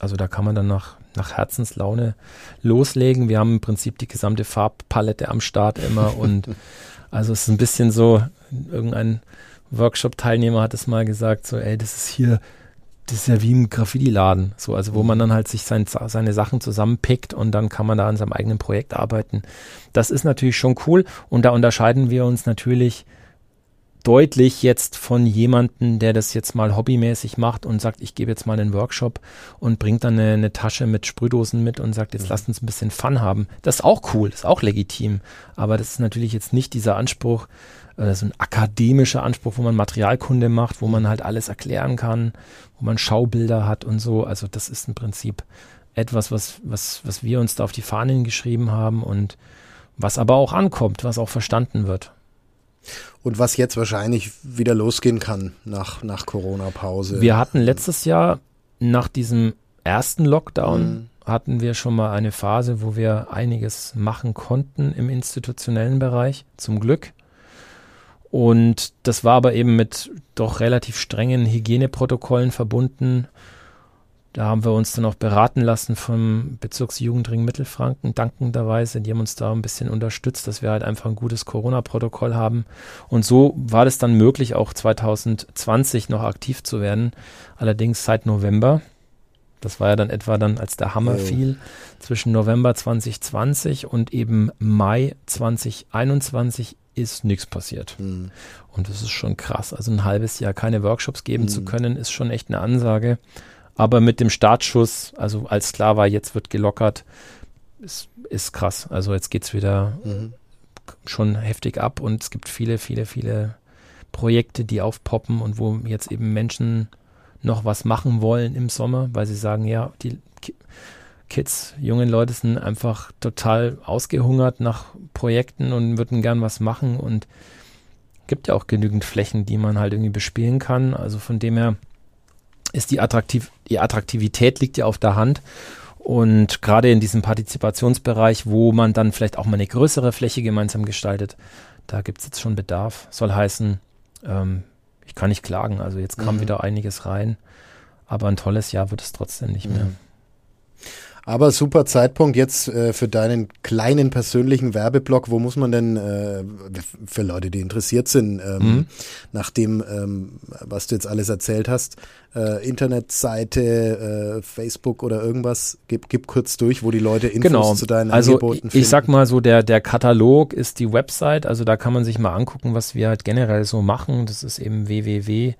Speaker 2: also da kann man dann nach, nach Herzenslaune loslegen. Wir haben im Prinzip die gesamte Farbpalette am Start immer [LAUGHS] und also es ist ein bisschen so, irgendein Workshop-Teilnehmer hat es mal gesagt, so, ey, das ist hier das ist ja wie ein Graffiti-Laden, so, also wo man dann halt sich sein, seine Sachen zusammenpickt und dann kann man da an seinem eigenen Projekt arbeiten. Das ist natürlich schon cool und da unterscheiden wir uns natürlich deutlich jetzt von jemandem, der das jetzt mal hobbymäßig macht und sagt, ich gebe jetzt mal einen Workshop und bringt dann eine, eine Tasche mit Sprühdosen mit und sagt, jetzt mhm. lasst uns ein bisschen Fun haben. Das ist auch cool, das ist auch legitim, aber das ist natürlich jetzt nicht dieser Anspruch, äh, so ein akademischer Anspruch, wo man Materialkunde macht, wo man halt alles erklären kann, wo man Schaubilder hat und so. Also das ist im Prinzip etwas, was, was, was wir uns da auf die Fahnen geschrieben haben und was aber auch ankommt, was auch verstanden wird.
Speaker 1: Und was jetzt wahrscheinlich wieder losgehen kann nach, nach Corona-Pause.
Speaker 2: Wir hatten letztes Jahr nach diesem ersten Lockdown mhm. hatten wir schon mal eine Phase, wo wir einiges machen konnten im institutionellen Bereich, zum Glück. Und das war aber eben mit doch relativ strengen Hygieneprotokollen verbunden. Da haben wir uns dann auch beraten lassen vom Bezirksjugendring Mittelfranken, dankenderweise. Die haben uns da ein bisschen unterstützt, dass wir halt einfach ein gutes Corona-Protokoll haben. Und so war es dann möglich, auch 2020 noch aktiv zu werden. Allerdings seit November. Das war ja dann etwa dann, als der Hammer oh. fiel, zwischen November 2020 und eben Mai 2021 ist nichts passiert. Mhm. Und das ist schon krass. Also ein halbes Jahr keine Workshops geben mhm. zu können, ist schon echt eine Ansage. Aber mit dem Startschuss, also als klar war, jetzt wird gelockert, ist, ist krass. Also jetzt geht es wieder mhm. schon heftig ab und es gibt viele, viele, viele Projekte, die aufpoppen und wo jetzt eben Menschen noch was machen wollen im Sommer, weil sie sagen, ja, die Kids, junge Leute sind einfach total ausgehungert nach Projekten und würden gern was machen und gibt ja auch genügend Flächen, die man halt irgendwie bespielen kann. Also von dem her ist die, Attraktiv die Attraktivität liegt ja auf der Hand. Und gerade in diesem Partizipationsbereich, wo man dann vielleicht auch mal eine größere Fläche gemeinsam gestaltet, da gibt es jetzt schon Bedarf. Soll heißen, ähm, ich kann nicht klagen. Also jetzt kam mhm. wieder einiges rein, aber ein tolles Jahr wird es trotzdem nicht mehr.
Speaker 1: Mhm. Aber super Zeitpunkt jetzt äh, für deinen kleinen persönlichen Werbeblock. Wo muss man denn äh, für Leute, die interessiert sind, ähm, mhm. nach dem, ähm, was du jetzt alles erzählt hast, äh, Internetseite, äh, Facebook oder irgendwas, gib, gib kurz durch, wo die Leute Infos
Speaker 2: genau.
Speaker 1: zu deinen
Speaker 2: also
Speaker 1: Angeboten
Speaker 2: finden. Ich sag mal so, der, der Katalog ist die Website, also da kann man sich mal angucken, was wir halt generell so machen. Das ist eben www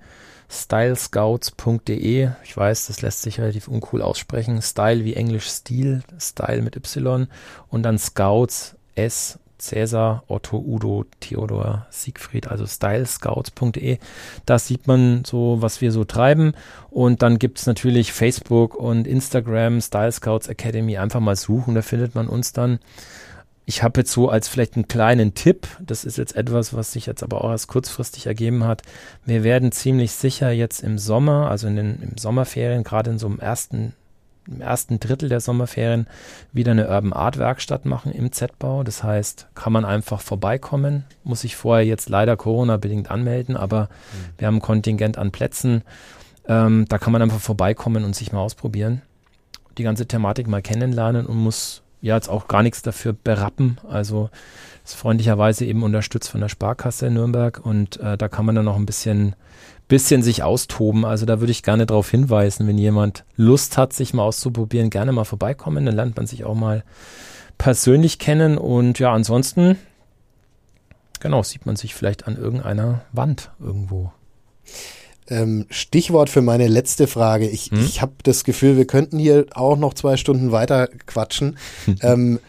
Speaker 2: stylescouts.de. Ich weiß, das lässt sich relativ uncool aussprechen. Style wie Englisch Stil, Style mit Y und dann Scouts S Cäsar, Otto, Udo, Theodor, Siegfried, also stylescouts.de. Da sieht man so, was wir so treiben. Und dann gibt es natürlich Facebook und Instagram, Style Scouts Academy. Einfach mal suchen, da findet man uns dann ich habe jetzt so als vielleicht einen kleinen Tipp, das ist jetzt etwas, was sich jetzt aber auch erst kurzfristig ergeben hat. Wir werden ziemlich sicher jetzt im Sommer, also in den im Sommerferien, gerade in so einem ersten, im ersten Drittel der Sommerferien, wieder eine Urban Art Werkstatt machen im Z-Bau. Das heißt, kann man einfach vorbeikommen, muss sich vorher jetzt leider Corona-bedingt anmelden, aber mhm. wir haben ein Kontingent an Plätzen. Ähm, da kann man einfach vorbeikommen und sich mal ausprobieren, die ganze Thematik mal kennenlernen und muss ja jetzt auch gar nichts dafür berappen. Also ist freundlicherweise eben unterstützt von der Sparkasse in Nürnberg und äh, da kann man dann noch ein bisschen, bisschen sich austoben. Also da würde ich gerne darauf hinweisen, wenn jemand Lust hat, sich mal auszuprobieren, gerne mal vorbeikommen. Dann lernt man sich auch mal persönlich kennen und ja, ansonsten, genau, sieht man sich vielleicht an irgendeiner Wand irgendwo.
Speaker 1: Ähm, Stichwort für meine letzte Frage. Ich, hm? ich habe das Gefühl, wir könnten hier auch noch zwei Stunden weiter quatschen. [LAUGHS] ähm,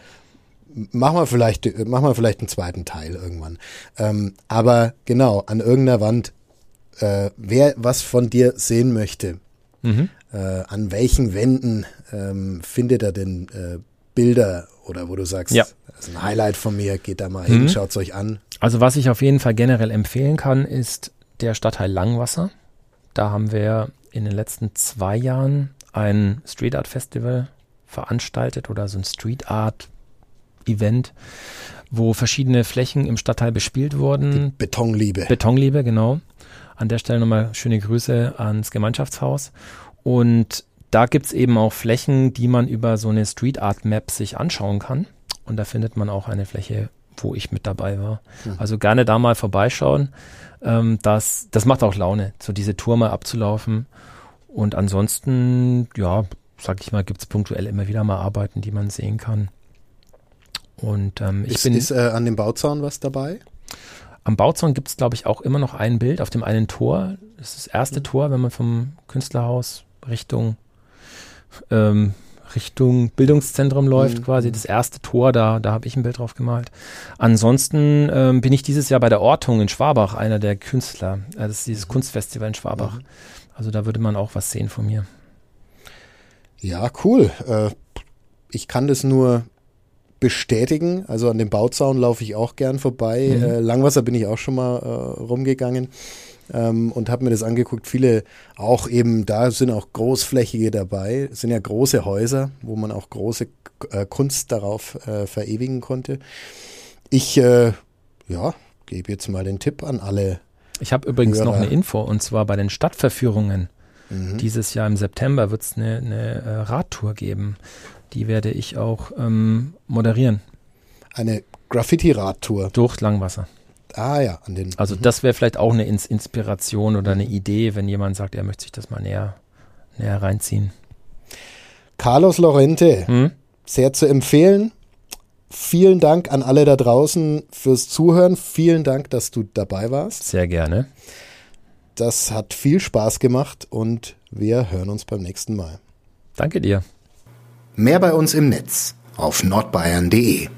Speaker 1: machen wir vielleicht, machen wir vielleicht einen zweiten Teil irgendwann. Ähm, aber genau, an irgendeiner Wand, äh, wer was von dir sehen möchte, mhm. äh, an welchen Wänden ähm, findet er denn äh, Bilder oder wo du sagst, ja. das ist ein Highlight von mir, geht da mal mhm. hin, schaut es euch an.
Speaker 2: Also was ich auf jeden Fall generell empfehlen kann, ist der Stadtteil Langwasser. Da haben wir in den letzten zwei Jahren ein Street Art Festival veranstaltet oder so ein Street Art Event, wo verschiedene Flächen im Stadtteil bespielt wurden. Die
Speaker 1: Betonliebe.
Speaker 2: Betonliebe, genau. An der Stelle nochmal schöne Grüße ans Gemeinschaftshaus. Und da gibt es eben auch Flächen, die man über so eine Street Art Map sich anschauen kann. Und da findet man auch eine Fläche, wo ich mit dabei war. Mhm. Also gerne da mal vorbeischauen. Ähm, das, das macht auch Laune, so diese Tour mal abzulaufen. Und ansonsten, ja, sag ich mal, gibt es punktuell immer wieder mal Arbeiten, die man sehen kann. Und ähm, ich
Speaker 1: ist,
Speaker 2: bin.
Speaker 1: Ist äh, an dem Bauzaun was dabei?
Speaker 2: Am Bauzaun gibt es, glaube ich, auch immer noch ein Bild auf dem einen Tor. Das ist das erste mhm. Tor, wenn man vom Künstlerhaus Richtung ähm, Richtung Bildungszentrum läuft, mhm. quasi das erste Tor, da, da habe ich ein Bild drauf gemalt. Ansonsten ähm, bin ich dieses Jahr bei der Ortung in Schwabach, einer der Künstler. Äh, das ist dieses mhm. Kunstfestival in Schwabach. Mhm. Also da würde man auch was sehen von mir.
Speaker 1: Ja, cool. Äh, ich kann das nur bestätigen. Also an dem Bauzaun laufe ich auch gern vorbei. Mhm. Äh, Langwasser bin ich auch schon mal äh, rumgegangen ähm, und habe mir das angeguckt. Viele auch eben, da sind auch großflächige dabei, es sind ja große Häuser, wo man auch große äh, Kunst darauf äh, verewigen konnte. Ich, äh, ja, gebe jetzt mal den Tipp an alle.
Speaker 2: Ich habe übrigens Hörer. noch eine Info und zwar bei den Stadtverführungen. Mhm. Dieses Jahr im September wird es eine, eine äh, Radtour geben. Die werde ich auch ähm, moderieren.
Speaker 1: Eine Graffiti-Radtour.
Speaker 2: Durch Langwasser.
Speaker 1: Ah ja, an den.
Speaker 2: Also mhm. das wäre vielleicht auch eine Inspiration oder eine Idee, wenn jemand sagt, er möchte sich das mal näher, näher reinziehen.
Speaker 1: Carlos Lorente, hm? sehr zu empfehlen. Vielen Dank an alle da draußen fürs Zuhören. Vielen Dank, dass du dabei warst.
Speaker 2: Sehr gerne.
Speaker 1: Das hat viel Spaß gemacht und wir hören uns beim nächsten Mal.
Speaker 2: Danke dir.
Speaker 1: Mehr bei uns im Netz auf nordbayern.de